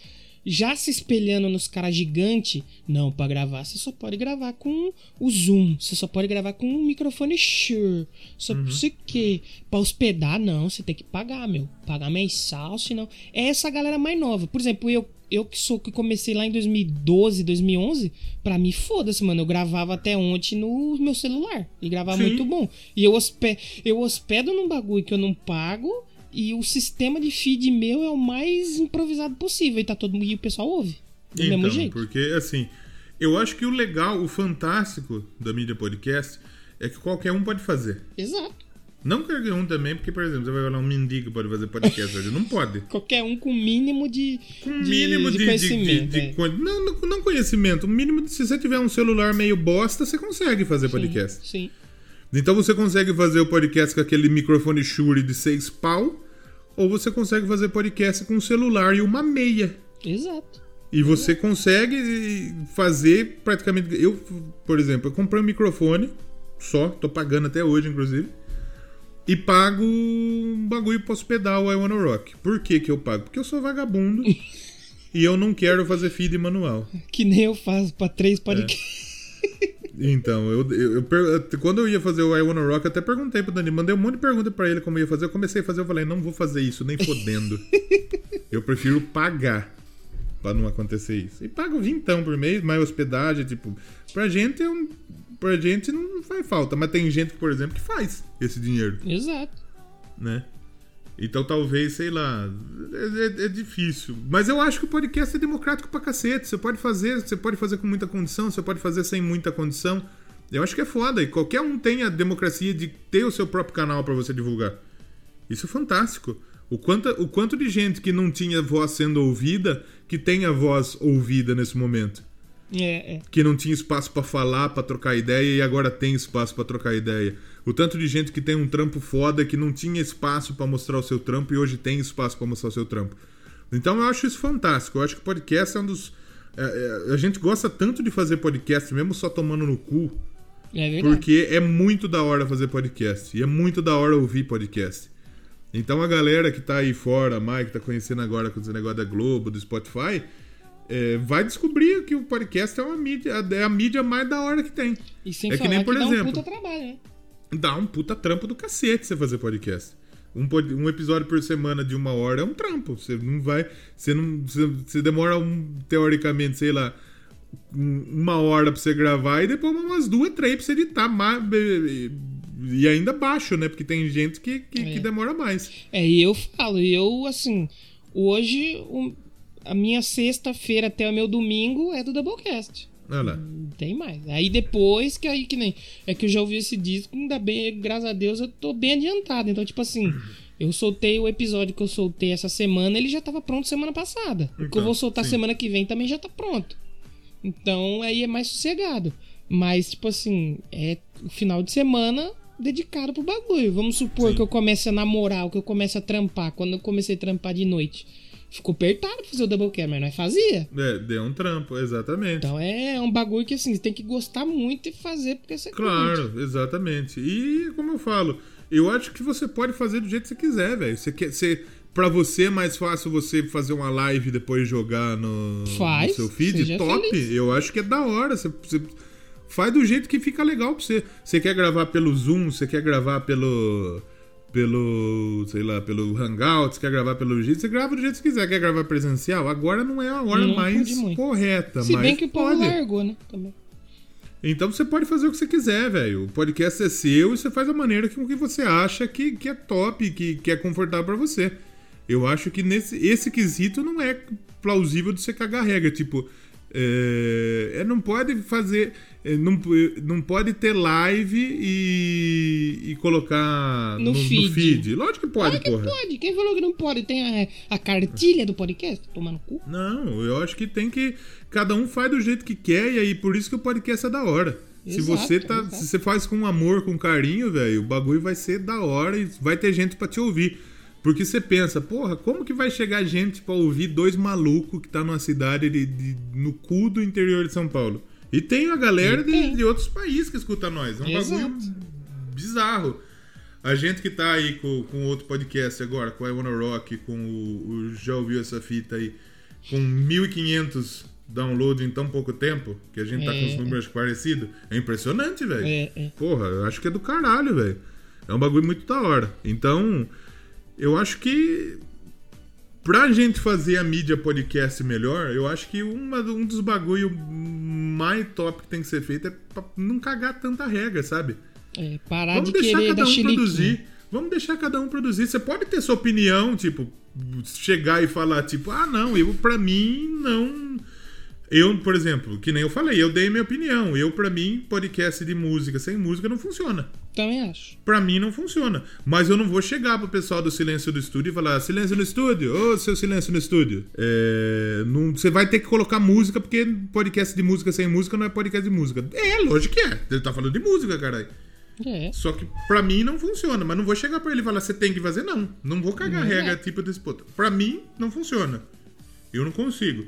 já se espelhando nos caras gigantes. Não, pra gravar, você só pode gravar com o Zoom. Você só pode gravar com um microfone Shure. Só Uhum. sei o que. Pra hospedar, não. Você tem que pagar, meu. Pagar mensal, senão. É essa galera mais nova. Por exemplo, eu, eu que sou que comecei lá em 2012, 2011. Pra mim, foda-se, mano. Eu gravava até ontem no meu celular. E gravava Sim. muito bom. E eu, hospe... eu hospedo num bagulho que eu não pago. E o sistema de feed meu é o mais improvisado possível. E tá todo mundo. E o pessoal ouve. Do mesmo Então, jeito. porque assim, eu acho que o legal, o fantástico da mídia podcast é que qualquer um pode fazer. Exato. Não qualquer um também, porque, por exemplo, você vai falar um mendigo pode fazer podcast hoje. Não pode. Qualquer um com mínimo de, Com mínimo de, de de- conhecimento. de- é. não, não, conhecimento, um mínimo de, se você tiver um celular meio bosta, você consegue fazer podcast. Sim. Então você consegue fazer o podcast com aquele microfone Shure de seis pau, ou você consegue fazer podcast com um celular e uma meia. Exato. E você consegue fazer praticamente. Eu, por exemplo, eu comprei um microfone só, tô pagando até hoje, inclusive. E pago um bagulho pra hospedar o I Wanna Rock. Por que, que eu pago? Porque eu sou vagabundo e eu não quero fazer feed manual. Que nem eu faço pra três podcasts. Então, eu, eu, eu quando eu ia fazer o I Wanna Rock, eu até perguntei pro Dani, mandei um monte de pergunta pra ele como eu ia fazer. Eu comecei a fazer, eu falei, não vou fazer isso, nem fodendo. eu prefiro pagar pra não acontecer isso. E pago vintão por mês, mais hospedagem, tipo, pra gente é um. Pra gente não faz falta, mas tem gente, por exemplo, que faz esse dinheiro, Exato. né? Então talvez, sei lá, é, é- é difícil. Mas eu acho que o podcast é democrático pra cacete. Você pode fazer, você pode fazer com muita condição, você pode fazer sem muita condição. Eu acho que é foda. E qualquer um tem a democracia de ter o seu próprio canal pra você divulgar. Isso é fantástico. O quanto, o quanto de gente que não tinha voz sendo ouvida, que tem a voz ouvida nesse momento. É, é. Que não tinha espaço pra falar, pra trocar ideia e agora tem espaço pra trocar ideia. O tanto de gente que tem um trampo foda que não tinha espaço pra mostrar o seu trampo e hoje tem espaço pra mostrar o seu trampo. Então eu acho isso fantástico. Eu acho que podcast é um dos. é, é, a gente gosta tanto de fazer podcast, mesmo só tomando no cu, É verdade. porque é muito da hora fazer podcast. E é muito da hora ouvir podcast. Então a galera que tá aí fora, Mike tá conhecendo agora com esse negócio da Globo, do Spotify, é, vai descobrir que o podcast é uma mídia, é a mídia mais da hora que tem. E sem é que nem, por dá exemplo, um puta trabalho, né? dá um puta trampo do cacete você fazer podcast. Um, um episódio por semana de uma hora é um trampo. Você não vai. Você não. Você, você demora um, teoricamente, sei lá, um- uma hora pra você gravar e depois umas duas, três pra você editar. ma- E e ainda baixo, né? Porque tem gente que, que, É. que demora mais. É, e eu falo, eu, assim, hoje, a minha sexta-feira até o meu domingo é do Doublecast. Lá. Não tem mais. Aí depois, que aí que nem. É que eu já ouvi esse disco, ainda bem, graças a Deus, eu tô bem adiantado. Então, tipo assim, eu soltei o episódio que eu soltei essa semana, ele já tava pronto semana passada. o que eu Então, vou soltar sim. semana que vem também já tá pronto. Então aí é mais sossegado. Mas, tipo assim, é o final de semana dedicado pro bagulho. Vamos supor Sim. que eu comece a namorar, ou que eu comece a trampar. Quando eu comecei a trampar de noite, ficou apertado pra fazer o double cam, mas nós fazia. É, deu um trampo, exatamente. Então é um bagulho que assim, você tem que gostar muito e fazer porque você curte. Claro, exatamente. E como eu falo, eu acho que você pode fazer do jeito que você quiser, velho. Você quer, você, pra você é mais fácil você fazer uma live e depois jogar no, Faz, no seu feed, top. feliz. Eu acho que é da hora. Você, você faz do jeito que fica legal pra você. Você quer gravar pelo Zoom, você quer gravar pelo pelo, sei lá, pelo Hangout, você quer gravar pelo jeito, você grava do jeito que quiser. Quer gravar presencial? Agora não é a hora Não mais correta, Se mas bem que o povo pode. largou, né? Também. Então você pode fazer o que você quiser, velho. O podcast é seu e você faz da maneira com que você acha que, que é top, que, que é confortável pra você. Eu acho que nesse esse quesito não é plausível de você cagar regra. Tipo, é, é, não pode fazer. é, não, não pode ter live e, e colocar No feed. Lógico que pode, Claro que porra. pode. Quem falou que não pode? Tem a, a cartilha do podcast? Tomar no cu. Não, eu acho que tem que. Cada um faz do jeito que quer, e aí por isso que o podcast é da hora. se Exato, você tá. exato. Se você faz com amor, com carinho, velho, o bagulho vai ser da hora e vai ter gente pra te ouvir. Porque você pensa, porra, como que vai chegar gente pra ouvir dois malucos que tá numa cidade de, de- no cu do interior de São Paulo? E tem a galera de, de outros países que escuta nós. É um Exato. bagulho bizarro. A gente que tá aí com, com outro podcast agora, com a I Wanna Rock, com o, o Já ouviu essa fita aí, com 1.500 downloads em tão pouco tempo, que a gente tá com os É. números parecidos, é impressionante, velho. É, é. Porra, eu acho que é do caralho, velho. É um bagulho muito da hora. Então, eu acho que pra gente fazer a mídia podcast melhor, eu acho que uma, um dos bagulho mais top que tem que ser feito é pra não cagar tanta regra, sabe? É, parar Vamos de deixar cada um produzir. Vamos deixar cada um produzir. Você pode ter sua opinião, tipo, chegar e falar, tipo, ah, não, eu, pra mim, não. Eu, por exemplo, que nem eu falei, eu dei minha opinião. Eu, pra mim, podcast de música sem música não funciona. Também acho. Pra mim não funciona. Mas eu não vou chegar pro pessoal do Silêncio do Estúdio e falar: Silêncio no Estúdio, ô seu Silêncio no Estúdio. É, não, você vai ter que colocar música, porque podcast de música sem música não é podcast de música. É, lógico que é. Ele tá falando de música, caralho. É. Só que pra mim não funciona. Mas não vou chegar pra ele e falar: você tem que fazer, não. Não vou cagar Não é. regra tipo desse puto. Pra mim não funciona. Eu não consigo.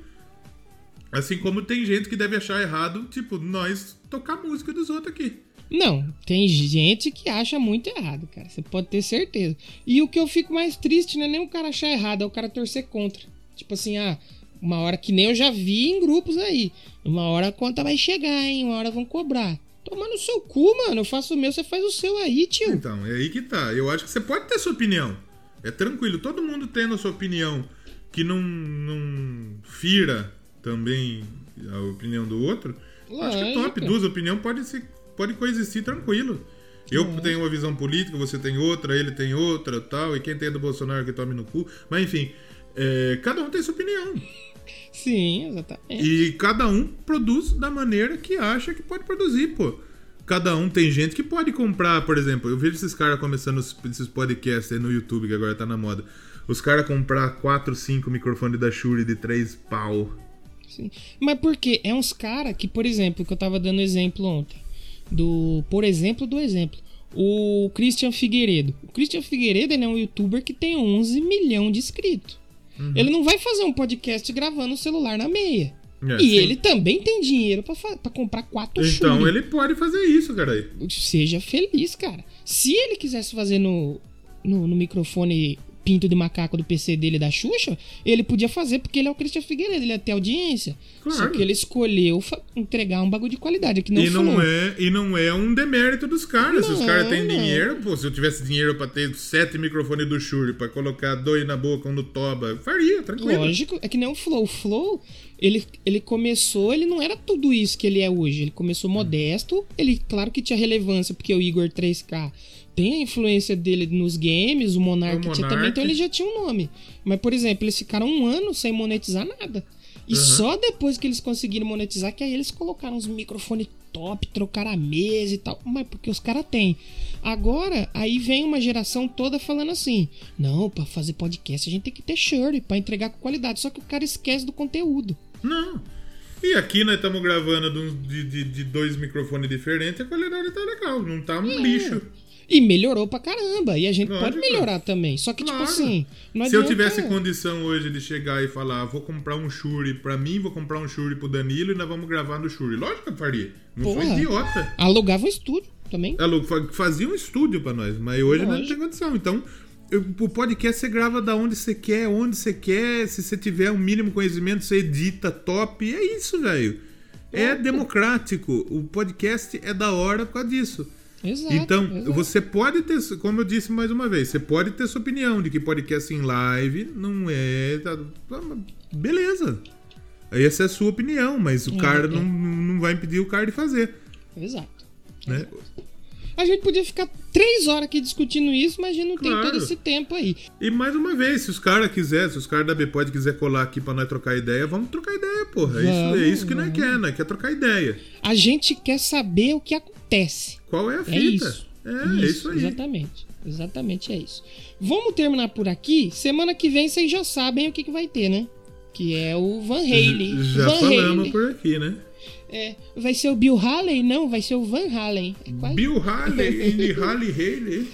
Assim como tem gente que deve achar errado, tipo, nós tocar música dos outros aqui. Não, tem gente que acha muito errado, cara. Você pode ter certeza. E o que eu fico mais triste não é nem o cara achar errado, é o cara torcer contra. Tipo assim, ah, uma hora que nem eu já vi em grupos aí. Uma hora a conta vai chegar, hein? Uma hora vão cobrar. Toma no seu cu, mano. Eu faço o meu, você faz o seu aí, tio. Então, é aí que tá. Eu acho que você pode ter sua opinião. É tranquilo. Todo mundo tendo a sua opinião que não, não fira também a opinião do outro. Acho que é top. Lógico. Duas opiniões pode, se, pode coexistir tranquilo. Eu tenho uma visão política, você tem outra, ele tem outra tal. E quem tem a do Bolsonaro que tome no cu. Mas enfim, é, cada um tem sua opinião. Sim, exatamente. E cada um produz da maneira que acha que pode produzir, pô. Cada um tem gente que pode comprar, por exemplo, eu vejo esses caras começando esses podcasts aí no YouTube, que agora tá na moda. Os caras comprar 4, 5 microfones da Shure de 3 pau. Sim. Mas por quê? É uns caras que, por exemplo, que eu tava dando exemplo ontem. Do. Por exemplo, do exemplo. O Christian Figueiredo. O Christian Figueiredo ele é um youtuber que tem 11 milhões de inscritos. Uhum. Ele não vai fazer um podcast gravando o celular na meia. É, e sim. ele também tem dinheiro pra comprar quatro Então Shure. ele pode fazer isso, cara. Seja feliz, cara. Se ele quisesse fazer no, no, no microfone pinto de macaco do PC dele da Xuxa, ele podia fazer porque ele é o Christian Figueiredo, ele ia ter audiência. Claro. Só que ele escolheu entregar um bagulho de qualidade, que não E não, é, e não é um demérito dos caras. Se os Não, caras têm não. dinheiro, pô, se eu tivesse dinheiro pra ter sete microfones do Shure, pra colocar dois na boca, um no toba, faria, tranquilo. Lógico, é que nem o Flow. O Flow, ele, ele começou, ele não era tudo isso que ele é hoje. Ele começou modesto, ele, claro que tinha relevância, porque o Igor 3K tem a influência dele nos games, o Monark, O tinha também, Monark. então ele já tinha um nome. Mas, por exemplo, eles ficaram um ano sem monetizar nada. E só depois que eles conseguiram monetizar, que aí eles colocaram uns microfones top, trocaram a mesa e tal. Mas porque os caras têm. Agora, aí vem uma geração toda falando assim: não, pra fazer podcast a gente tem que ter shirt pra entregar com qualidade. Só que o cara esquece do conteúdo. Não. E aqui nós estamos gravando de, de, de- dois microfones diferentes, a qualidade tá legal, não tá um lixo. E melhorou pra caramba. E a gente Lógico. pode melhorar também. Só que, Claro. tipo assim. Não Se eu tivesse condição hoje de chegar e falar, vou comprar um Shure pra mim, vou comprar um Shure pro Danilo e nós vamos gravar no Shure. Lógico que eu faria. Não sou Porra. idiota. Alugava um estúdio também. Fa- fazia um estúdio pra nós, mas hoje não Lógico. tem condição. Então, eu- o podcast você grava da onde você quer, onde você quer. Se você tiver um mínimo conhecimento, você edita top. É isso, velho. É democrático. O podcast é da hora por causa disso. Exato. Então, exato. você pode ter, como eu disse mais uma vez, você pode ter sua opinião de que podcast em live não é. tá- tá- beleza. Essa é a sua opinião, mas o É, cara é. Não, não vai impedir o cara de fazer. Exato. Né? A gente podia ficar três horas aqui discutindo isso, mas a gente não tem Claro. todo esse tempo aí. E mais uma vez, se os caras quiserem, se os caras da Bpod quiser colar aqui pra nós trocar ideia, vamos trocar ideia, porra. É isso, é Vamos, isso que nós quer, nós quer trocar ideia. A gente quer saber o que acontece. Qual é a É fita? isso. É, é isso aí. Exatamente. Exatamente é isso. Vamos terminar por aqui. Semana que vem vocês já sabem o que, que vai ter, né? Que é o Van Halen. Já Van falamos Halen. por aqui, né? É, vai ser o Bill Haley? Não, vai ser o Van Halen. É, quase- Bill Haley e Haley Haley.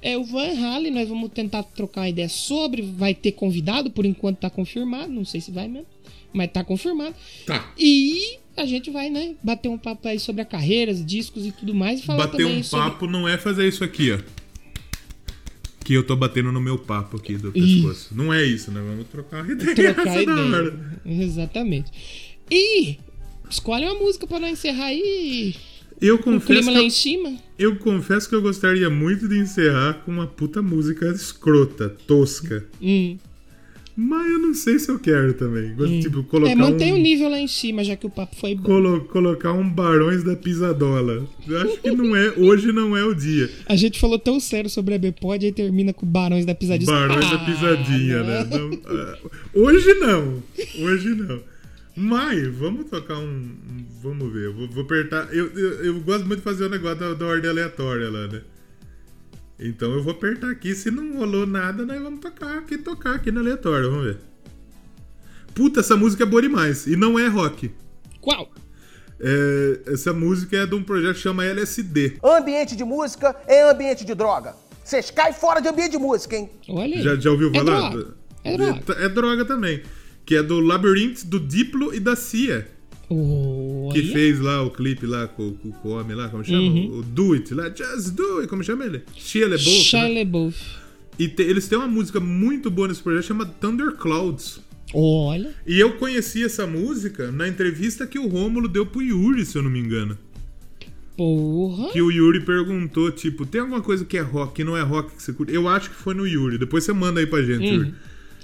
é o Van Halen. Nós vamos tentar trocar uma ideia sobre. Vai ter convidado, por enquanto tá confirmado. Não sei se vai mesmo, mas tá confirmado. Tá. E a gente vai, né, bater um papo aí sobre a carreira, os discos e tudo mais. E falar Bater um sobre... papo não é fazer isso aqui, ó. Que eu tô batendo no meu papo aqui do pescoço. Não é isso, né? Vamos trocar uma ideia. trocar ideia. Exatamente. E escolhe uma música pra nós encerrar aí. Eu confesso, que eu, eu confesso que eu gostaria muito de encerrar com uma puta música escrota, tosca. Hum. Mas eu não sei se eu quero também. Gosto, Tipo, colocar É, mantém um... o nível lá em cima, já que o papo foi bom. colo- colocar um Barões da Pisadola. Eu acho que não é, hoje não é o dia. A gente falou tão sério sobre a Bpod e termina com Barões da Pisadinha. Barões Ah, da Pisadinha, não. né? Não, ah, hoje não. Hoje não. Mas, vamos tocar um. um- Vamos ver. Eu vou, vou apertar. Eu, eu, eu gosto muito de fazer o negócio da, da ordem aleatória lá, né? Então eu vou apertar aqui. Se não rolou nada, nós vamos tocar aqui, tocar aqui no aleatório. Vamos ver. Puta, essa música é boa demais. E não é rock. Qual? É, essa música é de um projeto que chama LSD. Ambiente de música é ambiente de droga. Vocês caem fora de ambiente de música, hein? Olha aí. Já, já ouviu É falar? droga. É droga. É, droga também. Que é do Labyrinth, do Diplo e da Cia. Olha. Que fez lá o clipe lá com, com, com o homem lá, como chama? O Do It lá, Just Do It, como chama ele? Shia LaBeouf, né? Shia LaBeouf. E te- eles têm uma música muito boa nesse projeto, chama Thunder Clouds. Olha. E eu conheci essa música na entrevista que o Rômulo deu pro Yuri, se eu não me engano. Porra. Que o Yuri perguntou, tipo, tem alguma coisa que é rock, que não é rock que você curte? Eu acho que foi no Yuri. Depois você manda aí pra gente, Hum. Yuri.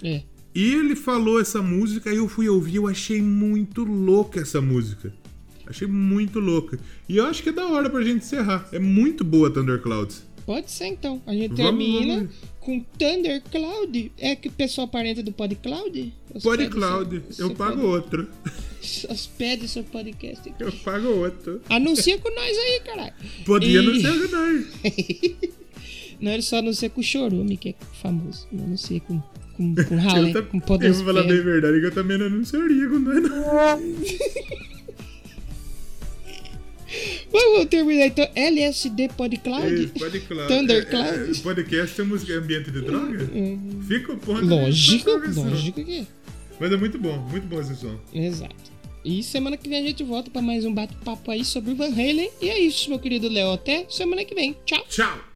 É. E ele falou essa música e eu fui ouvir, eu achei muito louca essa música. Achei muito louca. E eu acho que é da hora pra gente encerrar. É muito boa Thunderclouds. Pode ser então. A gente Vamos, termina vamos. com Thundercloud. É que o pessoal parente do PodCloud? Os Pode pede Cloud, seu- eu pago outro. Os pede seu podcast. Eu pago outro. Anuncia com nós aí, caralho. Podia E- não ser nós. Não, ele só anuncia com o Chorume, que é famoso. Não anuncia com, com, com com ta- eu vou falar bem a Podosfera. verdade que eu também não anunciaria com não. Vamos terminar então. LSD PodCloud? Isso, Pode Cloud. Thundercloud? É, é, podcast é música ambiente de droga? Fica o ponto. Lógico, lógico que é. Mas é muito bom, muito bom esse som. Exato. E semana que vem a gente volta pra mais um bate-papo aí sobre o Van Halen. E é isso, meu querido Léo. Até semana que vem. Tchau. Tchau!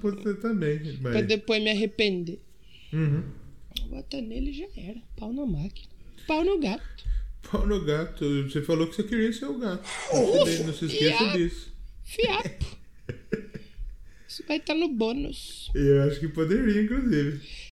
você também. Pra Mas... depois me arrepender. Uhum. Bota nele já era. Pau na máquina. Pau no gato. Pau no gato. Você falou que você queria ser o gato. Não se- Não se esqueça Fiapo. disso. Fiapo. Isso vai estar no bônus. Eu acho que poderia, inclusive.